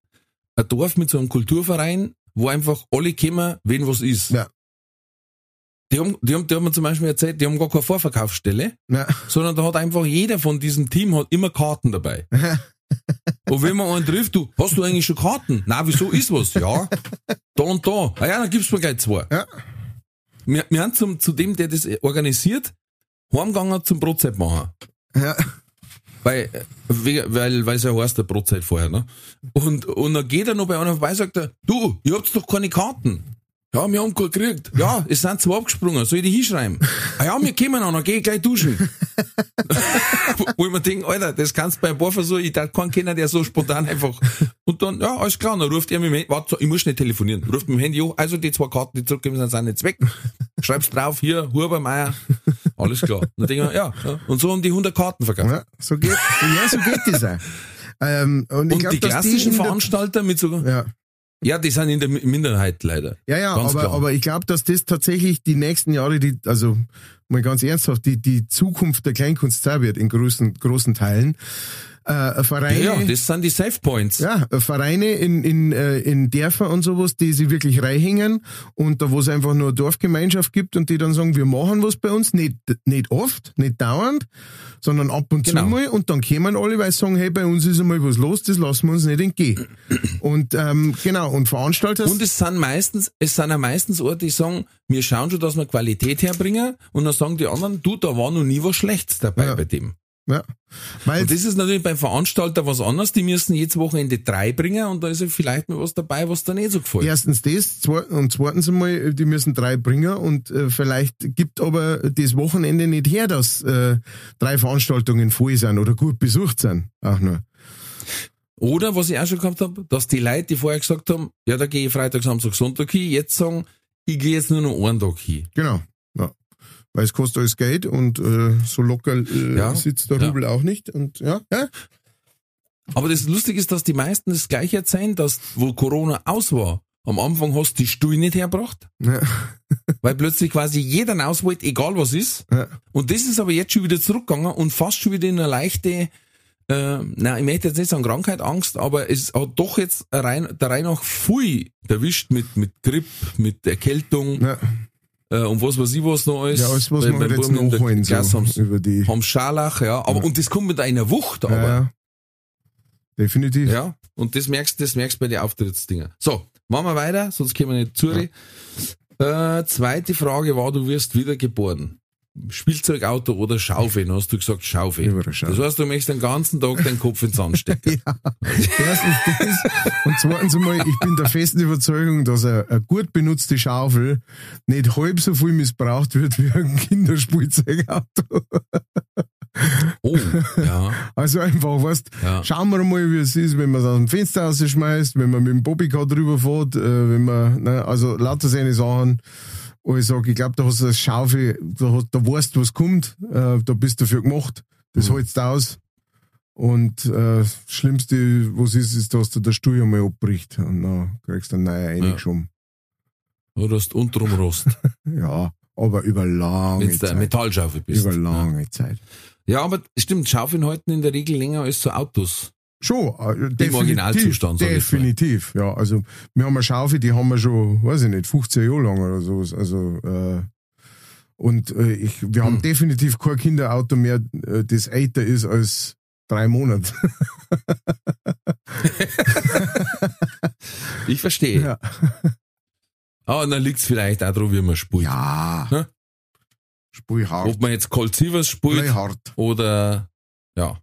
ein Dorf mit so einem Kulturverein, wo einfach alle kommen, wenn was ist. Ja. Die haben, die haben, die haben mir zum Beispiel erzählt, die haben gar keine Vorverkaufsstelle, Ja. sondern da hat einfach jeder von diesem Team hat immer Karten dabei. *laughs* Und wenn man einen trifft, du, hast du eigentlich schon Karten? Na, wieso ist was? Ja. Da und da. Ah ja, dann gibst du mir gleich zwei. Ja. Wir, wir haben zum, zu dem, der das organisiert, heimgegangen zum Brotzeit machen. Ja. Weil, weil, weil es ja heißt, der Brotzeit vorher, ne? Und, und dann geht er noch bei einer vorbei, sagt er, du, ihr habt doch keine Karten. Ja, wir haben keine gekriegt. Ja, es sind zwei abgesprungen, soll ich die hinschreiben? Ah ja, wir kommen noch, dann geh ich gleich duschen. *laughs* Wo- ich mir denke, Alter, das kannst du bei ein paar versuchen, ich darf keinen kennen, der so spontan einfach. Und dann, ja, alles klar, dann ruft er Handy, warte, ich muss nicht telefonieren, ruft mit dem Handy, jo, also die zwei Karten, die zurückgeben sind, sind jetzt weg. Schreib's drauf, hier, Hubermeier, alles klar. Und dann denke ich mir, ja, ja, und so haben die 100 Karten verkauft. ja, so geht, ja, so geht das auch. Ähm, und Und glaub, die klassischen der- Veranstalter mit so, Ja. Ja, die sind in der Mi- Minderheit leider. Ja, ja, Ganz aber, klar. aber ich glaube, dass das tatsächlich die nächsten Jahre, die, also mal ganz ernsthaft, die, die Zukunft der Kleinkunst sein wird in großen, großen Teilen. Äh, Vereine, Ja, ja, das sind die Safe Points. ja, Vereine in, in, äh, in Dörfer und sowas, die sich wirklich reinhängen und da wo es einfach nur eine Dorfgemeinschaft gibt und die dann sagen, wir machen was bei uns, nicht, nicht oft, nicht dauernd, sondern ab und Genau. zu mal und dann kommen alle, weil sie sagen, hey, bei uns ist einmal was los, das lassen wir uns nicht entgehen. *clears throat* und ähm, genau, und Veranstalter Und es sind meistens, es sind auch meistens Orte, die sagen, wir schauen schon, dass wir Qualität herbringen. Und dann sagen die anderen, du, da war noch nie was Schlechtes dabei Ja. bei dem. Ja, weil Und das ist natürlich beim Veranstalter was anderes. Die müssen jetzt Wochenende drei bringen und da ist ja vielleicht mal was dabei, was da nicht so gefällt. Erstens das, und zweitens einmal, die müssen drei bringen und äh, vielleicht gibt aber das Wochenende nicht her, dass äh, drei Veranstaltungen voll sind oder gut besucht sind. Auch nur. Oder was ich auch schon gehabt habe, dass die Leute, die vorher gesagt haben, ja, da gehe ich Freitag, Samstag, Sonntag hin, jetzt sagen, ich gehe jetzt nur noch einen Tag hin. Genau. Weil es kostet alles Geld und äh, so locker äh, Ja. sitzt der Ja. Rubel auch nicht. Und ja, ja. Aber das Lustige ist, dass die meisten das gleiche erzählen, dass, wo Corona aus war, am Anfang hast du die Stuhl nicht hergebracht, ja. *laughs* weil plötzlich quasi jeder raus wollte, egal was ist. ja. Und das ist aber jetzt schon wieder zurückgegangen und fast schon wieder in eine leichte, äh, na, ich möchte jetzt nicht sagen Krankheit, Angst, aber es hat doch jetzt rein, der Reihe nach viel erwischt mit, mit Grip, mit Erkältung ja. Äh, und was weiß ich was noch alles. ja alles, Weil man jetzt nachholen so, haben's- über die. haben Scharlach, ja, aber, Ja. und das kommt mit einer Wucht, aber. Ja, ja. Definitiv. Ja, und das merkst das merkst bei den Auftrittsdinger. So, machen wir weiter, sonst können wir nicht zu. Äh, zweite Frage war, du wirst wiedergeboren. Spielzeugauto oder Schaufel? Dann hast du gesagt Schaufel. Über eine Schaufel. Das heißt, du möchtest den ganzen Tag deinen Kopf ins Sand stecken. *laughs* Erstens das und zweitens einmal, ich bin der festen Überzeugung, dass eine, eine gut benutzte Schaufel nicht halb so viel missbraucht wird wie ein Kinderspielzeugauto. Oh, ja, Also einfach, weißt, ja. schauen wir mal, wie es ist, wenn man es aus dem Fenster rausschmeißt, wenn man mit dem Bobbycar drüber fährt, äh, wenn man, ne, also lauter seine Sachen. Und ich sag, ich glaube, da hast du eine Schaufel, da, hast, da weißt du, was kommt, äh, da bist du dafür gemacht, das Mhm. hältst du aus. Und äh, das Schlimmste, was ist, ist, dass du der Stuhl einmal abbricht und dann kriegst du einen neuen eingeschoben. Du hast unterum Rost, *laughs* Ja. aber über lange wenn du eine Zeit. Metallschaufel bist. Über lange Zeit. Ja, aber stimmt, Schaufeln halten in der Regel länger als so Autos. Schon, äh, definitiv. Originalzustand, sag ich mal. Definitiv, ja. Also, wir haben eine Schaufel, die haben wir schon, weiß ich nicht, 15 Jahre lang oder sowas. Also, äh, und äh, ich, wir haben Hm. definitiv kein Kinderauto mehr, äh, das älter ist als drei Monate. *laughs* Ich verstehe. Ja. Ah, und dann liegt's vielleicht auch daran, wie man spielt. Ja. Hä? Spui hart. Ob man jetzt spielt Blei hart. oder ja.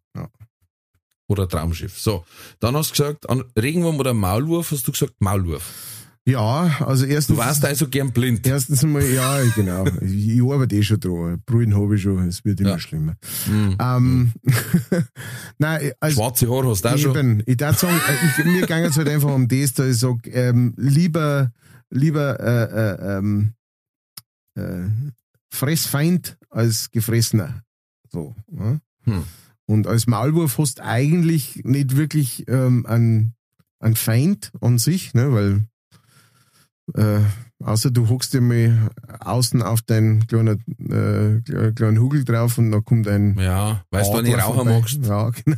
Oder Traumschiff. So, dann hast du gesagt, an Regenwurm oder Maulwurf, hast du gesagt Maulwurf. Ja, also erstens. Du warst also gern blind. Erstens einmal, ja, genau. Ich, arbeite eh schon dran. Brühen habe ich schon, es wird immer Ja. schlimmer. Mhm. Ähm, *laughs* nein, also Schwarze Haare hast du auch schon. ich darf sagen, äh, ich, mir ging es halt einfach um das, dass ich sage, ähm, lieber, lieber äh, äh, ähm, äh, Fressfeind als Gefressener. So. Ja? Hm. Und als Maulwurf hast du eigentlich nicht wirklich ähm, einen, einen Feind an sich, ne, weil äh, außer du hockst dir mal außen auf deinen kleinen, äh, kleinen Hügel drauf und dann kommt ein Ja, weißt du, Adler Raucher magst. Ja, genau.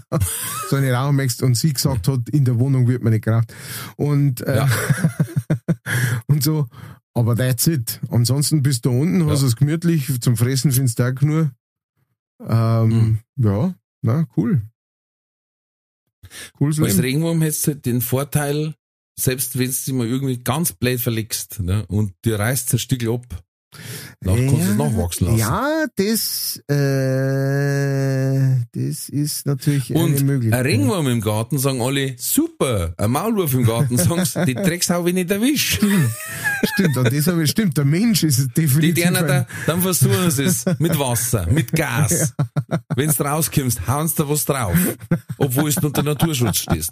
So eine Raucher magst und sie gesagt hat, in der Wohnung wird man nicht geraucht. Und, äh, Ja. *laughs* und so, aber that's it. Ansonsten bist du unten, hast Ja. es gemütlich, zum Fressen findest du auch nur. Ähm, Mhm. Ja, na, cool. Cooles Als. Regenwurm hättest du halt den Vorteil, selbst wenn du dich mal irgendwie ganz blöd verlegst ne, und dir reißt ein Stück ab, dann kannst du es nachwachsen lassen. Ja, das, äh, das ist natürlich eine Und Möglichkeit. ein Regenwurm im Garten sagen alle, super. Ein Maulwurf im Garten sagen sie, *laughs* die Drecksau will nicht erwischt. Stimmt, und das habe ich, stimmt, der Mensch ist Die definitiv. denen ein- da, dann versuchen sie es *laughs* mit Wasser, mit Gas. Wenn du rauskommst, hauen sie da was drauf. Obwohl du unter Naturschutz stehst.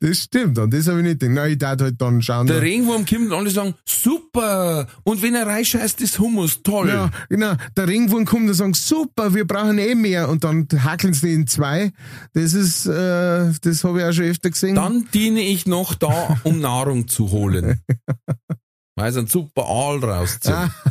Das stimmt, und das habe ich nicht gedacht. Nein, ich darf halt dann schauen. Der da- Regenwurm kommt und alle sagen, super. Und wenn er reinscheißt, ist Hummus, toll. ja, genau. Der Ringwurm kommt und sagt, super, wir brauchen eh mehr. Und dann hackeln sie in zwei. Das ist, äh, das habe ich auch schon öfter gesehen. Dann diene ich noch da, um Nahrung zu holen. *laughs* Weil sie einen super Aal rausziehen. *laughs*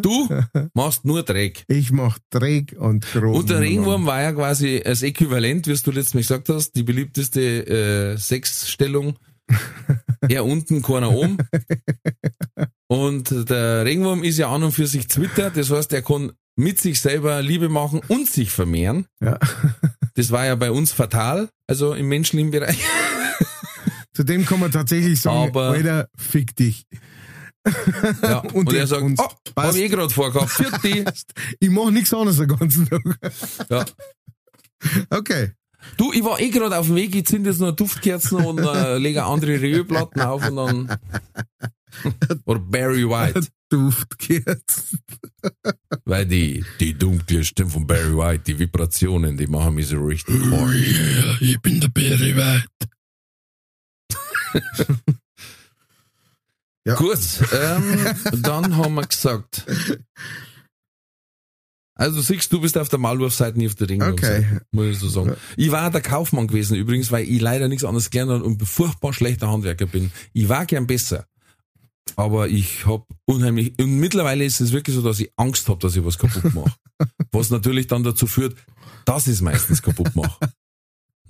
Du machst nur Dreck. ich mach Dreck und groß. Und der Regenwurm war ja quasi als Äquivalent, wie du letztes Mal gesagt hast, die beliebteste äh, Sexstellung. *laughs* Er unten, keiner oben. *laughs* Und der Regenwurm ist ja an und für sich Twitter, das heißt, er kann mit sich selber Liebe machen und sich vermehren. Ja. Das war ja bei uns fatal, also im menschlichen Bereich. Zu dem kann man tatsächlich sagen, Aber- Alter, fick dich. Ja. *laughs* Und Und, er sagt, und oh, hab ich eh gerade vorgehabt, für die. *laughs* Ich mach nichts anderes den ganzen Tag. Ja. *laughs* Okay. Du, ich war eh gerade auf dem Weg, ich zünd jetzt noch Duftkerzen und äh, lege andere Rührplatten auf und dann. Oder Barry White. Duft geht's. Weil die, die dunkle Stimme von Barry White, die Vibrationen, die machen mich so richtig horny. ich bin der Barry White. *laughs* Ja. Gut, ähm, dann haben wir gesagt. Also du siehst, du bist auf der Maulwurfseite, nicht auf der Ringwurfseite, Okay. muss ich so sagen. Ich war der Kaufmann gewesen übrigens, weil ich leider nichts anderes gelernt habe und furchtbar schlechter Handwerker bin. Ich war gern besser. Aber ich hab unheimlich, und mittlerweile ist es wirklich so, dass ich Angst habe, dass ich was kaputt mache. *laughs* was natürlich dann dazu führt, dass ich es meistens kaputt mache.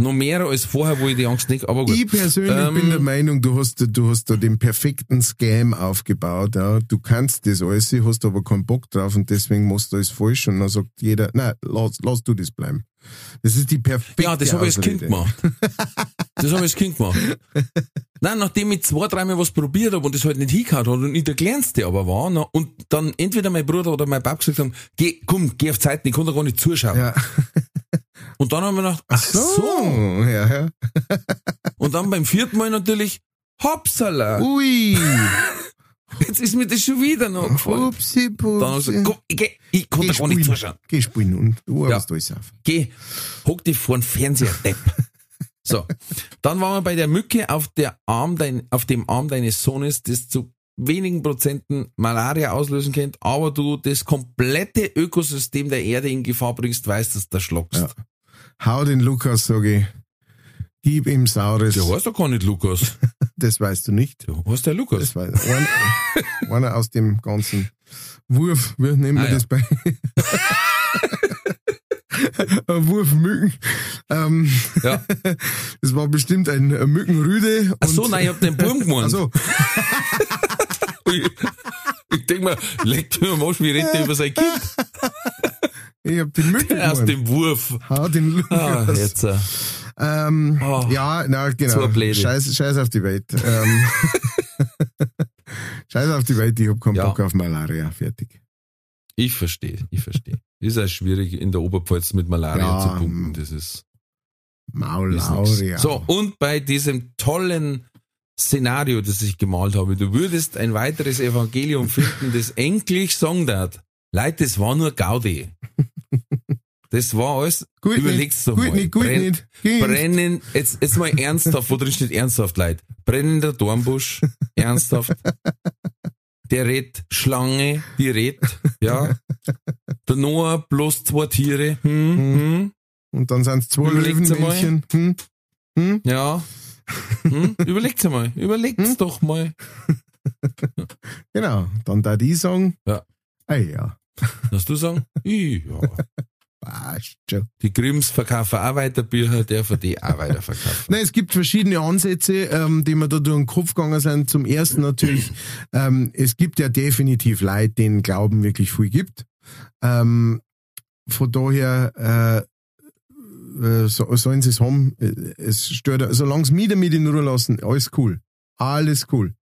Noch mehr als vorher, wo ich die Angst nicht, aber gut. Ich persönlich Ähm, bin der Meinung, du hast, du hast da den perfekten Scam aufgebaut. Ja. Du kannst das alles, hast aber keinen Bock drauf und deswegen machst du alles falsch. Und dann sagt jeder, nein, lass, lass du das bleiben. Das ist die perfekte Ja, das habe ich als Kind gemacht. Das habe ich als Kind gemacht. Nein, nachdem ich zwei, dreimal was probiert habe und das halt nicht hingehauen hat und ich der Kleinste aber war, na, und dann entweder mein Bruder oder mein Papa gesagt haben, geh, komm, geh auf Zeiten, ich kann da gar nicht zuschauen. Ja. *laughs* Und dann haben wir gedacht, ach so. Ja, ja. *laughs* Und dann beim vierten Mal natürlich, Hopsala, Ui. *laughs* jetzt ist mir das schon wieder noch gefallen. Upsi, Dann habe ich gesagt, komm, ich, geh, ich kann da gar nicht zuschauen. Geh spielen und du Ja. hast alles auf. Geh, hock dich vor den Fernseher, Depp. *laughs* So. Dann waren wir bei der Mücke auf der Arm dein, auf dem Arm deines Sohnes, das zu wenigen Prozenten Malaria auslösen könnte, aber du das komplette Ökosystem der Erde in Gefahr bringst, weißt, dass du da schluckst. Ja. Hau den Lukas, sag ich. Gib ihm Saures. Der heißt doch gar nicht Lukas. *laughs* Das weißt du nicht. Der heißt der Lukas. Das weiß einer, einer aus dem ganzen Wurf, wie nehmen wir Ah, ja. das bei? *laughs* Wurf Mücken. Ähm, Ja. *laughs* das war bestimmt ein Mückenrüde. Ach so, nein, ich hab den Burm gemeint. Ach so, Ich, ich denk mir, leckt mir am Arsch, wie redet der über sein Kind ich hab den Mücken *laughs* aus dem Wurf. Hau den Ah, Lukas. jetzt. äh, ähm, Oh. ja, na genau. So. Scheiß, Scheiß auf die Welt. Ähm, *laughs* Scheiß auf die Welt, ich hab keinen Ja. Bock auf Malaria. Fertig. Ich verstehe, ich verstehe. Ist auch schwierig in der Oberpfalz mit Malaria Ja, zu pumpen. Das ist. Maulauria. So, und bei diesem tollen Szenario, das ich gemalt habe, du würdest ein weiteres Evangelium finden, das endlich Song hat. Leute, das war nur Gaudi. *laughs* Das war alles, Gut überlegst du mal. nicht, gut Brenn- nicht. Geht. Brennen, jetzt, jetzt mal *laughs* ernsthaft, wo drin steht ernsthaft, Leute. Brennender Dornbusch, *laughs* ernsthaft. Der redet Schlange, die redet, ja. Der Noah bloß zwei Tiere, hm, hm, Und dann sind es zwei Löwenmännchen. Hm? Hm? ja. Hm, überlegt's mal, überlegt's doch mal. Genau. Dann da die sagen. Ja. Ah ja. *laughs* Hast du sagen? Ja. Passt schon. Die Grimms verkaufen auch weiter Bücher, der von die auch weiter verkaufen. Nein, es gibt verschiedene Ansätze, ähm, die mir da durch den Kopf gegangen sind. Zum ersten natürlich, ähm, es gibt ja definitiv Leute, denen Glauben wirklich viel gibt. Ähm, von daher äh, äh, so, sollen sie es haben. Es stört, solange sie mich damit in Ruhe lassen, alles cool. Alles cool.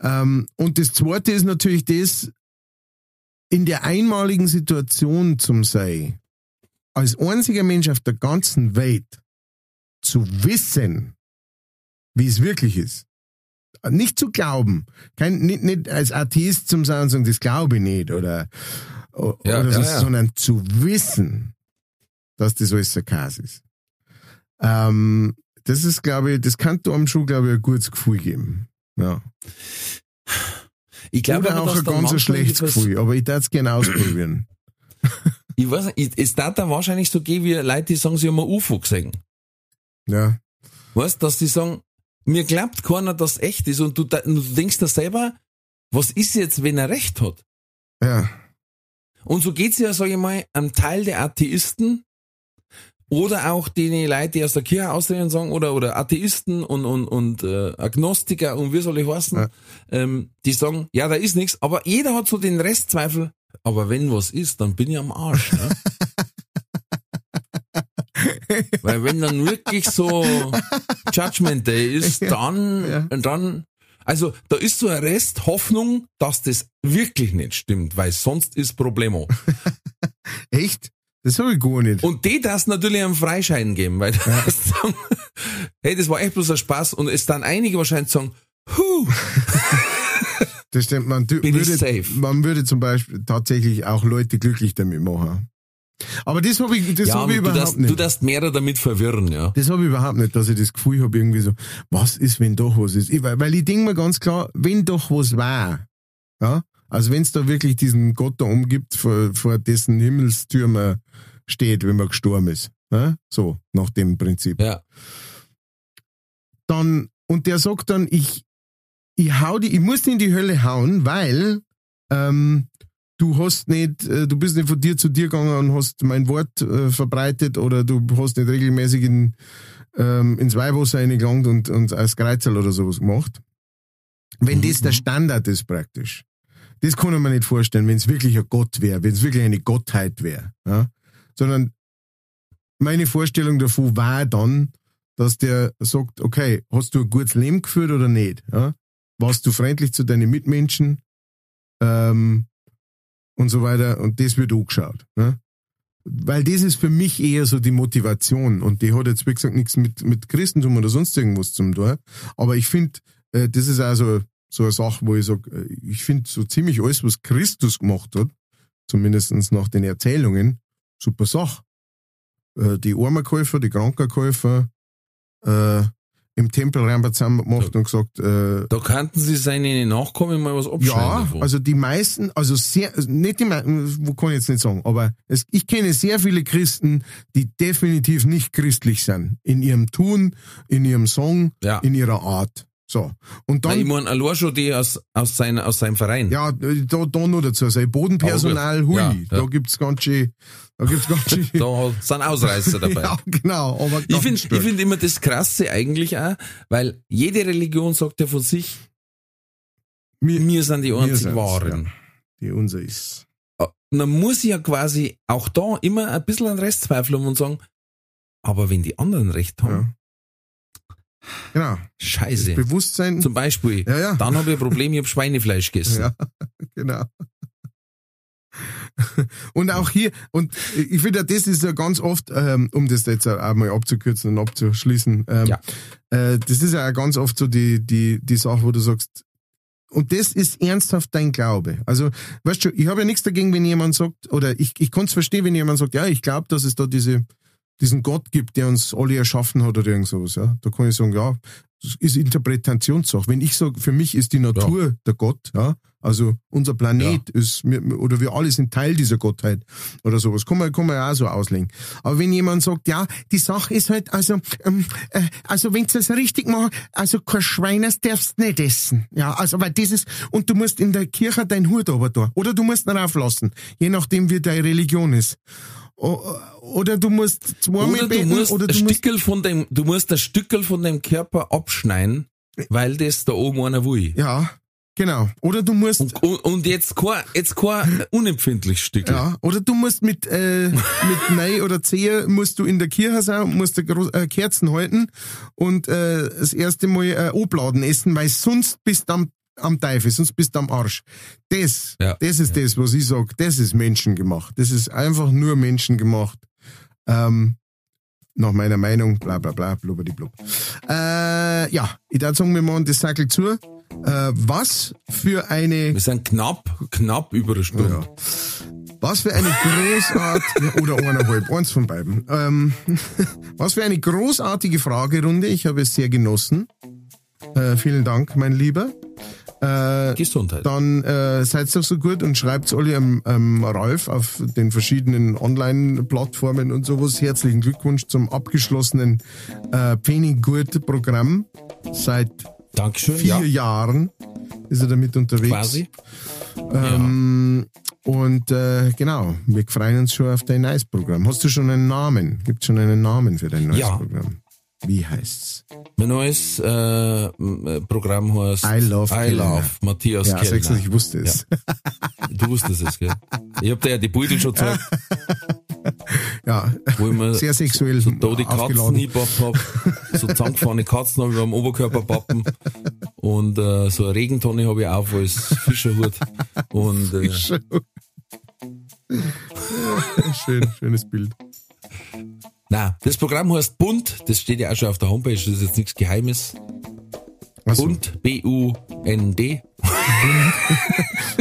Ähm, und das zweite ist natürlich das, in der einmaligen Situation zum sein, als einziger Mensch auf der ganzen Welt zu wissen, wie es wirklich ist. Nicht zu glauben. Kein, nicht, nicht als Atheist zum sagen, sagen, das glaube ich nicht oder, oder ja, so, ja. sondern zu wissen, dass das alles Sarkas ist. Ähm, das ist, glaube ich, das kann am Schuh, glaube ich, ein gutes Gefühl geben. Ja. *sighs* *sighs* Ich glaube Oder auch ein ganz schlechtes Gefühl, aber ich darf es gerne ausprobieren. *laughs* Ich weiß nicht, es darf da wahrscheinlich so gehen, wie Leute, die sagen, sie haben ein UFO gesehen. Ja. Weißt, dass die sagen, mir glaubt keiner, dass es echt ist und du, du denkst dir selber, was ist jetzt, wenn er recht hat? Ja. Und so geht's ja, sage ich mal, einem Teil der Atheisten oder auch die Leute, die aus der Kirche austreten und sagen, oder, oder Atheisten und, und, und äh, Agnostiker und wie soll ich heißen, Ja. ähm, die sagen, ja, da ist nichts, aber jeder hat so den Restzweifel, aber wenn was ist, dann bin ich am Arsch. Ne? *laughs* Weil wenn dann wirklich so Judgment Day ist, dann, Ja. dann, also da ist so ein Rest Hoffnung, dass das wirklich nicht stimmt, weil sonst ist Problemo. *laughs* Echt? Das habe ich gar nicht. Und die das natürlich einen Freischein geben, weil *laughs* das sagen, hey, das war echt bloß ein Spaß und es dann einige wahrscheinlich sagen, huh, *laughs* Das stimmt, man Bin ich würde, safe. man würde zum Beispiel tatsächlich auch Leute glücklich damit machen. Aber das habe ich, das ja, habe ich du überhaupt darfst, nicht. du darfst mehrere damit verwirren, ja. das habe ich überhaupt nicht, dass ich das Gefühl habe, irgendwie so, was ist, wenn doch was ist? Ich, weil, weil ich denke mir ganz klar, wenn doch was war, ja, also wenn es da wirklich diesen Gott da umgibt, vor, vor dessen Himmelstür man steht, wenn man gestorben ist, ja? so, nach dem Prinzip. Ja. dann, und der sagt dann, ich, ich hau die, ich muss die in die Hölle hauen, weil ähm, du hast nicht, äh, du bist nicht von dir zu dir gegangen und hast mein Wort äh, verbreitet oder du hast nicht regelmäßig in, ähm, ins Weihwasser reingelangt und, und als Kreuzel oder sowas gemacht. Wenn das der Standard ist praktisch. Das kann ich mir nicht vorstellen, wenn es wirklich ein Gott wäre, wenn es wirklich eine Gottheit wäre. Ja? Sondern meine Vorstellung davon war dann, dass der sagt, okay, hast du ein gutes Leben geführt oder nicht? Ja? Warst du freundlich zu deinen Mitmenschen? Ähm, und so weiter. Und das wird angeschaut. Ne? Weil das ist für mich eher so die Motivation. Und die hat jetzt, wie gesagt, nichts mit, mit Christentum oder sonst irgendwas zum tun. Aber ich finde, äh, das ist also so eine Sache, wo ich sage, ich finde so ziemlich alles, was Christus gemacht hat, zumindestens nach den Erzählungen, super Sache. Äh, die Armenkäufer, die Krankenkäufer, äh, im Tempel haben wir zusammen gemacht und gesagt, äh, Da könnten sie seine Nachkommen mal was abschneiden. ja, davon. also die meisten, also sehr, also nicht die meisten, wo kann ich jetzt nicht sagen, aber es, ich kenne sehr viele Christen, die definitiv nicht christlich sind. In ihrem Tun, in ihrem Song, Ja. in ihrer Art. So. Und dann, ich meine, allein schon die aus, aus, seiner, aus seinem Verein. ja, da, da noch dazu, sein Bodenpersonal, hui, Ja, ja. da gibt's ganz schön, da gibt's ganz *laughs* schön, Da sind Ausreißer dabei. *laughs* ja, genau, aber Ich finde ich find immer das Krasse eigentlich auch, weil jede Religion sagt ja von sich, wir, wir sind die einzig Wahren. ja, die unser ist. Und dann muss ich ja quasi auch da immer ein bisschen an Restzweifel haben und sagen, aber wenn die anderen recht haben. Genau. scheiße. Bewusstsein. Zum Beispiel, ja, ja. dann habe ich ein Problem, ich habe Schweinefleisch gegessen. Ja, *laughs* genau. und auch hier, und ich finde, das ist ja ganz oft, ähm, um das jetzt auch mal abzukürzen und abzuschließen, ähm, Ja. äh, das ist ja auch ganz oft so die, die, die Sache, wo du sagst, und das ist ernsthaft dein Glaube. Also, weißt du, ich habe ja nichts dagegen, wenn jemand sagt, oder ich, ich kann es verstehen, wenn jemand sagt, ja, ich glaube, dass es da diese, diesen Gott gibt, der uns alle erschaffen hat oder irgend sowas, ja. Da kann ich sagen, ja, das ist Interpretationssache. Wenn ich sage, für mich ist die Natur der Gott, ja, also unser Planet ist, wir- oder wir alle sind Teil dieser Gottheit oder sowas, kann man, kann man ja auch so auslegen. Aber wenn jemand sagt, ja, die Sache ist halt, also, ähm, äh, also wenn du das richtig machst, also kein Schweiners darfst nicht essen. Ja, also, weil dieses, und du musst in der Kirche deinen Hut aber da. Oder du musst ihn rauflassen. Je nachdem, wie deine Religion ist. Oder du musst zweimal Oder du musst oder ein du musst, Stückel von dem, du musst ein Stückel von dem Körper abschneiden, weil das da oben einer will. ja, genau. Oder du musst, Und, und, und jetzt kein, jetzt kein unempfindliches Stückel. Ja, oder du musst mit, äh, mit *laughs* Nein oder Zehe musst du in der Kirche sein, musst du äh, Kerzen halten und äh, das erste Mal äh, Obladen essen, weil sonst bist du am, am Teufel, sonst bist du am Arsch. Das, Ja. das ist das, was ich sag, das ist menschengemacht. Das ist einfach nur menschengemacht. Ähm, nach meiner Meinung, bla bla bla, blubberdiblub. Äh, ja, ich darf sagen, wir machen das Sackel zu. Äh, was für eine Wir sind knapp, knapp über eine Stunde. ja. Was für eine großartige, *laughs* oder eineinhalb, eins von beiden. Ähm, *laughs* was für eine großartige Fragerunde. Ich habe es sehr genossen. Äh, vielen Dank, mein Lieber. Äh, Gesundheit. dann äh, seid doch so gut und schreibt alle am ähm, Ralf auf den verschiedenen Online-Plattformen und sowas. Herzlichen Glückwunsch zum abgeschlossenen äh, Penny-Gurt-Programm. Seit Dankeschön. vier Ja, Jahren ist er damit unterwegs. quasi. Ähm, Und äh, genau, wir freuen uns schon auf dein neues Programm. Hast du schon einen Namen? Gibt schon einen Namen für dein neues Ja. Programm? Wie heißt's? Mein neues äh, äh, Programm heißt I Love I Kellner. Love Matthias Ja, Kellner. sagst du, ich wusste es. Du wusstest es, gell? Ich hab dir ja die Beutel schon gezeigt, Ja, wo ich mir sehr sexuell so da die Katzen hingepappt hab. So zusammengefahrene Katzen habe ich am Oberkörperpappen. Und äh, so eine Regentonne habe ich auf als Fischerhut. Und äh, *laughs* Schön, schönes Bild. Na, das Programm heißt Bunt, das steht ja auch schon auf der Homepage, das ist jetzt nichts Geheimes. Achso, Bunt, B-U-N-D.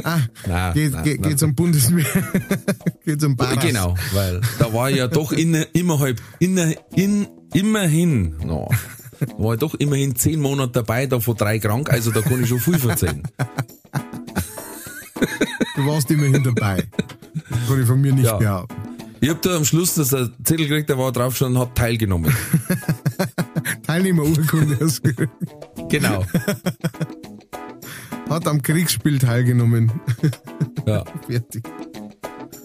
ah, *laughs* Nein, geht, nein, geht, nein. geht's um Bundeswehr, *laughs* geht's um Baras. Genau, weil da war ja doch inne, immerhalb, inne, in, immerhin, no, war ich doch immerhin zehn Monate dabei, davon drei krank, also da kann ich schon viel erzählen. Du warst immerhin dabei. Das *laughs* kann ich von mir nicht Ja. behaupten. Ich hab da am Schluss das ein Zettel gekriegt, da war drauf schon, hat teilgenommen. *laughs* Teilnehmerurkunde hast du *laughs* gekriegt. Genau. hat am Kriegsspiel teilgenommen. Ja. Fertig.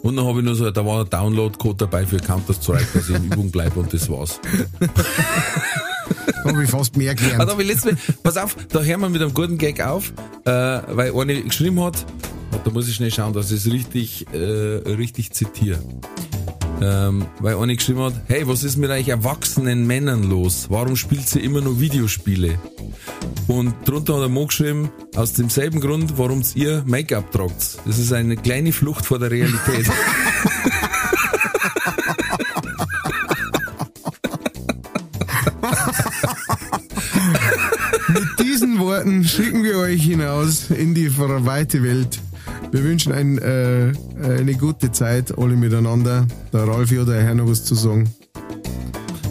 Und dann habe ich noch so, da war ein Download-Code dabei für Counter-Strike, dass ich in Übung bleibe und das war's. Da habe ich fast mehr Ah, gelernt. da hab ich letztes Mal, pass auf, da hören wir mit einem guten Gag auf, äh, weil eine geschrieben hat, da muss ich schnell schauen, dass ich es richtig, äh, richtig zitiere. Ähm, weil eine geschrieben hat, hey, was ist mit euch erwachsenen Männern los? Warum spielt ihr immer nur Videospiele? Und drunter hat er Mo geschrieben, aus demselben Grund, warum ihr Make-up tragt. Das ist eine kleine Flucht vor der Realität. *laughs* Mit diesen Worten schicken wir euch hinaus in die weite Welt. Wir wünschen ein, äh, eine gute Zeit, alle miteinander. Der Ralfi oder der Herr noch was zu sagen.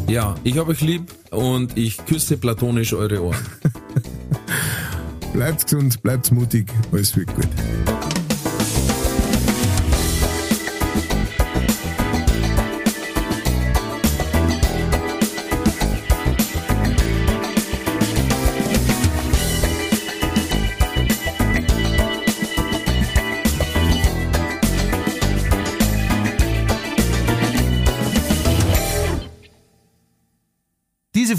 ja, ich habe euch lieb und ich küsse platonisch eure Ohren. *laughs* Bleibt gesund, bleibt mutig, alles wird gut.